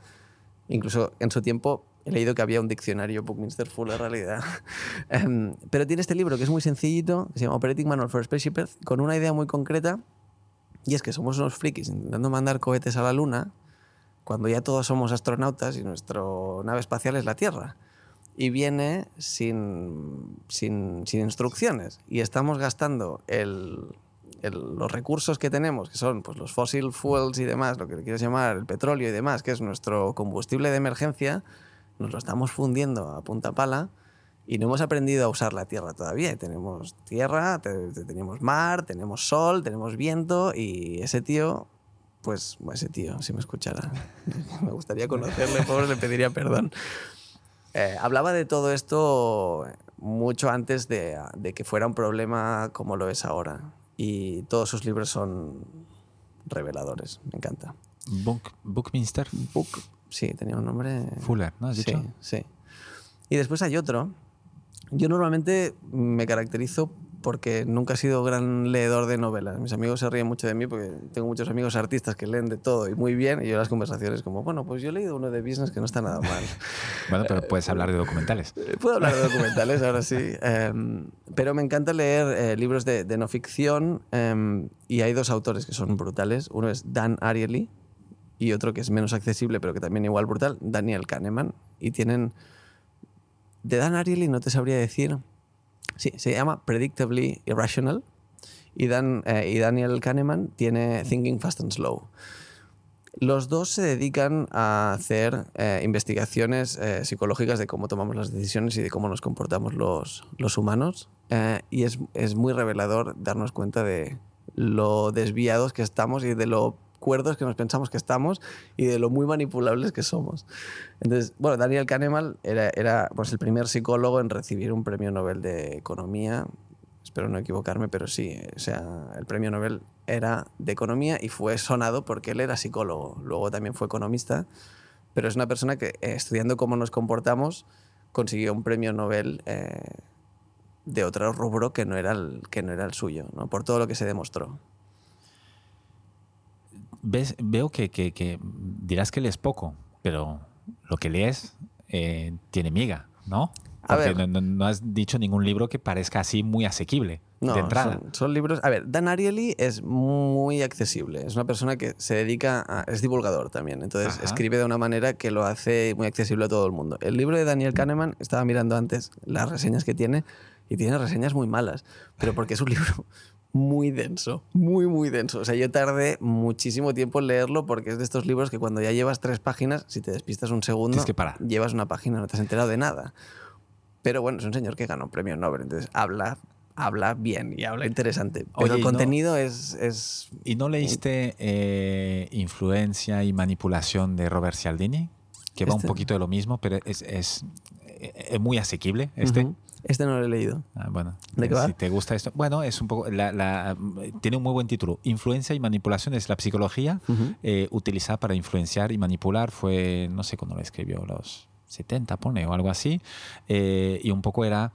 Incluso en su tiempo he leído que había un diccionario Buckminster Full en realidad. Em, pero tiene este libro que es muy sencillito, que se llama Operating Manual for Spaceship Earth, con una idea muy concreta. Y es que somos unos frikis intentando mandar cohetes a la Luna cuando ya todos somos astronautas y nuestra nave espacial es la Tierra. Y viene sin, sin, sin instrucciones. Y estamos gastando el, los recursos que tenemos, que son pues, los fossil fuels y demás, lo que le quieras llamar, el petróleo y demás, que es nuestro combustible de emergencia, nos lo estamos fundiendo a punta pala y no hemos aprendido a usar la tierra todavía. Tenemos tierra, tenemos mar, tenemos sol, tenemos viento y ese tío, pues ese tío, si me escuchara, me gustaría conocerle, pobre, le pediría perdón. Eh, hablaba de todo esto mucho antes de, de que fuera un problema como lo es ahora y todos sus libros son reveladores. Me encanta. Book, Bookminster. Book, sí, tenía un nombre. Fuller, ¿no has dicho? Sí, sí. Y después hay otro. Yo normalmente me caracterizo porque nunca he sido gran leedor de novelas. Mis amigos se ríen mucho de mí porque tengo muchos amigos artistas que leen de todo y muy bien. Y yo las conversaciones como, bueno, pues yo he leído uno de business que no está nada mal. bueno, pero puedes hablar de documentales. Eh, puedo hablar de documentales, ahora sí. Em, pero me encanta leer eh, libros de, no ficción em, y hay dos autores que son brutales. Uno es Dan Ariely y otro que es menos accesible pero que también igual brutal, Daniel Kahneman. Y tienen... De Dan Ariely no te sabría decir Sí, se llama Predictably Irrational y, Dan, eh, y Daniel Kahneman tiene Thinking Fast and Slow. Los dos se dedican a hacer eh, investigaciones eh, psicológicas de cómo tomamos las decisiones y de cómo nos comportamos los, los humanos. y es, es, muy revelador darnos cuenta de lo desviados que estamos y de lo cuerdos que nos pensamos que estamos y de lo muy manipulables que somos. Entonces, bueno, Daniel Kahneman era, era pues, el primer psicólogo en recibir un premio Nobel de Economía espero no equivocarme, pero sí, o sea, el premio Nobel era de economía y fue sonado porque él era psicólogo, luego también fue economista, pero es una persona que eh, estudiando cómo nos comportamos consiguió un premio Nobel eh, de otro rubro que no era el, que no era el suyo, ¿no? por todo lo que se demostró. ¿Ves? Veo que, que, dirás que lees poco, pero lo que lees eh, tiene miga, ¿no? Porque no, has dicho ningún libro que parezca así muy asequible de entrada. Son, libros. A ver, Dan Ariely es muy accesible. Es una persona que se dedica a. Es divulgador también. Entonces escribe de una manera que lo hace muy accesible a todo el mundo. El libro de Daniel Kahneman, estaba mirando antes las reseñas que tiene y tiene reseñas muy malas. Pero porque es un libro muy denso, muy, muy denso. O sea, yo tardé muchísimo tiempo en leerlo porque es de estos libros que cuando ya llevas tres páginas, si te despistas un segundo, que llevas una página, no te has enterado de nada. Pero bueno, es un señor que ganó un premio Nobel, entonces habla, habla bien y habla interesante. Pero el contenido es, es, ¿Y no leíste eh, Influencia y Manipulación de Robert Cialdini? Que va un este. poquito de lo mismo, pero es, es, es muy asequible este. Este no lo he leído. Ah, bueno, ¿De qué va? si te gusta esto. Bueno, es un poco. La, tiene un muy buen título. Influencia y manipulación es la psicología eh, utilizada para influenciar y manipular. Fue, no sé cuándo lo escribió, los 70 pone o algo así, eh, y un poco era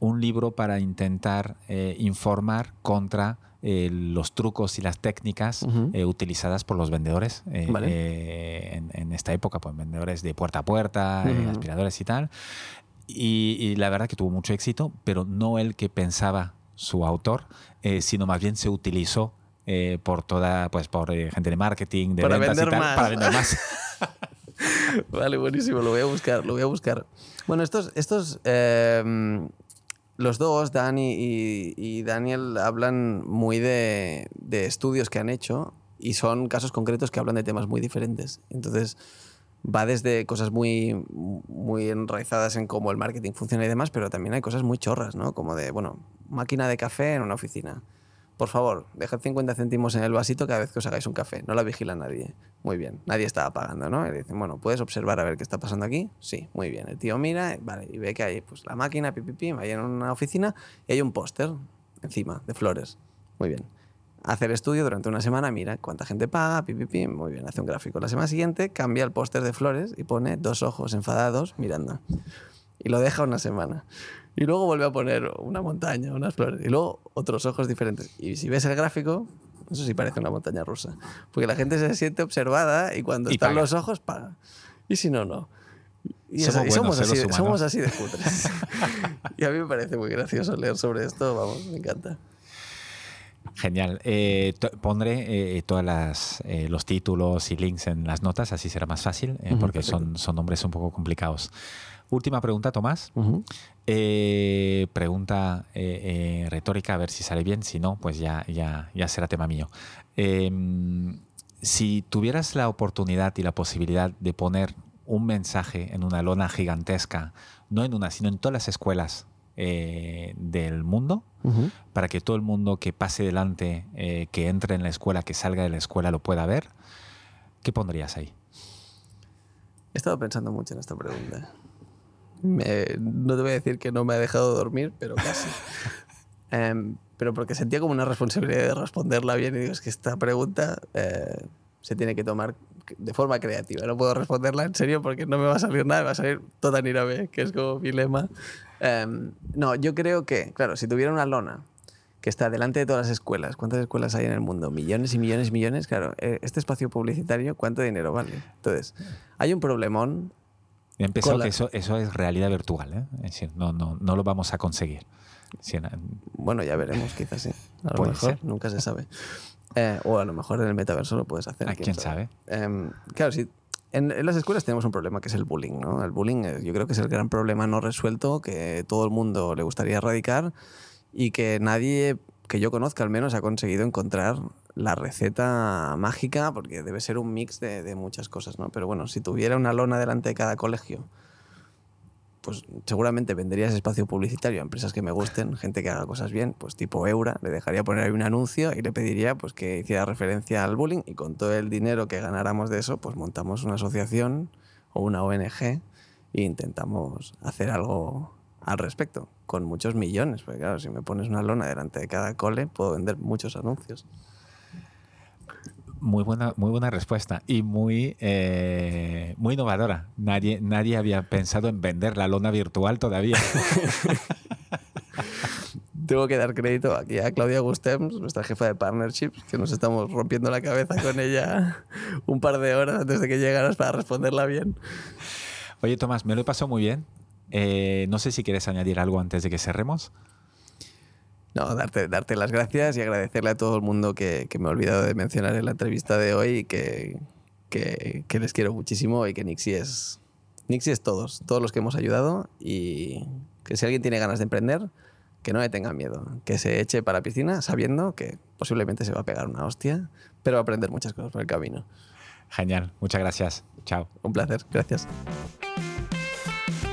un libro para intentar eh, informar contra eh, los trucos y las técnicas utilizadas por los vendedores en, esta época, pues vendedores de puerta a puerta, aspiradores y tal. Y, la verdad que tuvo mucho éxito, pero no el que pensaba su autor, sino más bien se utilizó por toda, pues por gente de marketing, de para ventas y tal, para vender más. vale, buenísimo, lo voy a buscar, lo voy a buscar. Bueno, estos, estos em, los dos, Dani y, Daniel, hablan muy de, de, estudios que han hecho y son casos concretos que hablan de temas muy diferentes. Entonces, va desde cosas muy, muy enraizadas en cómo el marketing funciona y demás, pero también hay cosas muy chorras, ¿no? Como de, bueno, máquina de café en una oficina por favor, dejad 50 céntimos en el vasito cada vez que os hagáis un café. No la vigila nadie. Muy bien. Nadie estaba pagando, ¿no? Y dicen, bueno, ¿puedes observar a ver qué está pasando aquí? Sí, muy bien. El tío mira, vale, y ve que hay pues, la máquina, pipipi, ahí en una oficina y hay un póster encima de flores. Muy bien. Hace el estudio durante una semana, mira cuánta gente paga, pipipi, muy bien, hace un gráfico. La semana siguiente cambia el póster de flores y pone dos ojos enfadados mirando. Y lo deja una semana. Y luego vuelve a poner una montaña, unas flores. Y luego otros ojos diferentes. Y si ves el gráfico, eso sí parece una montaña rusa. Porque la gente se siente observada y cuando están los ojos, paga. Y si no, no. Y, somos, así, somos, así, de cutres. y a mí me parece muy gracioso leer sobre esto. Vamos, me encanta. Genial. Eh, pondré eh, todos eh, los títulos y links en las notas, así será más fácil, porque son, son nombres un poco complicados. Última pregunta, Tomás. Eh, pregunta eh, eh, retórica, a ver si sale bien. Si no, pues ya, ya, ya será tema mío. Em, si tuvieras la oportunidad y la posibilidad de poner un mensaje en una lona gigantesca, no en una, sino en todas las escuelas del mundo, para que todo el mundo que pase delante, que entre en la escuela, que salga de la escuela, lo pueda ver, ¿qué pondrías ahí? He estado pensando mucho en esta pregunta no te voy a decir que no me ha dejado dormir, pero casi. Em, pero porque sentía como una responsabilidad de responderla bien y digo, es que esta pregunta eh, se tiene que tomar de forma creativa. No puedo responderla en serio porque no me va a salir nada, me va a salir toda nirabe, que es como mi lema. Em, no, yo creo que, claro, si tuviera una lona que está delante de todas las escuelas, ¿cuántas escuelas hay en el mundo? Millones y millones y millones. Claro, eh, este espacio publicitario, ¿cuánto dinero vale? Entonces, hay un problemón He empezado que eso, eso es realidad virtual, ¿eh? es decir, no, no, no lo vamos a conseguir. bueno, ya veremos, quizás sí. A lo mejor, nunca se sabe. Eh, o a lo mejor en el metaverso lo puedes hacer. ¿A quién, sabe? Em, claro, si en, las escuelas tenemos un problema que es el bullying, ¿no? El bullying eh, yo creo que es el gran problema no resuelto que todo el mundo le gustaría erradicar y que nadie que yo conozca al menos ha conseguido encontrar la receta mágica porque debe ser un mix de, de muchas cosas, ¿no? Pero bueno, si tuviera una lona delante de cada colegio pues seguramente vendería ese espacio publicitario a empresas que me gusten, gente que haga cosas bien, pues tipo Eura, le dejaría poner ahí un anuncio y le pediría pues que hiciera referencia al bullying y con todo el dinero que ganáramos de eso, pues montamos una asociación o una ONG e intentamos hacer algo al respecto, con muchos millones, porque claro, si me pones una lona delante de cada cole, puedo vender muchos anuncios. Muy buena, muy buena respuesta y muy, eh, muy innovadora. Nadie, nadie había pensado en vender la lona virtual todavía. Tengo que dar crédito aquí a Claudia Gustems, nuestra jefa de partnerships, que nos estamos rompiendo la cabeza con ella un par de horas antes de que llegaras para responderla bien. Oye, Tomás, me lo he pasado muy bien. Eh, no sé si quieres añadir algo antes de que cerremos. No, darte, darte las gracias y agradecerle a todo el mundo que, que me he olvidado de mencionar en la entrevista de hoy que, que, que, les quiero muchísimo y que Nixie es, Nixie es todos, todos los que hemos ayudado y que si alguien tiene ganas de emprender, que no le tenga miedo, que se eche para la piscina sabiendo que posiblemente se va a pegar una hostia, pero va a aprender muchas cosas por el camino. Genial, muchas gracias. Chao. Un placer, gracias.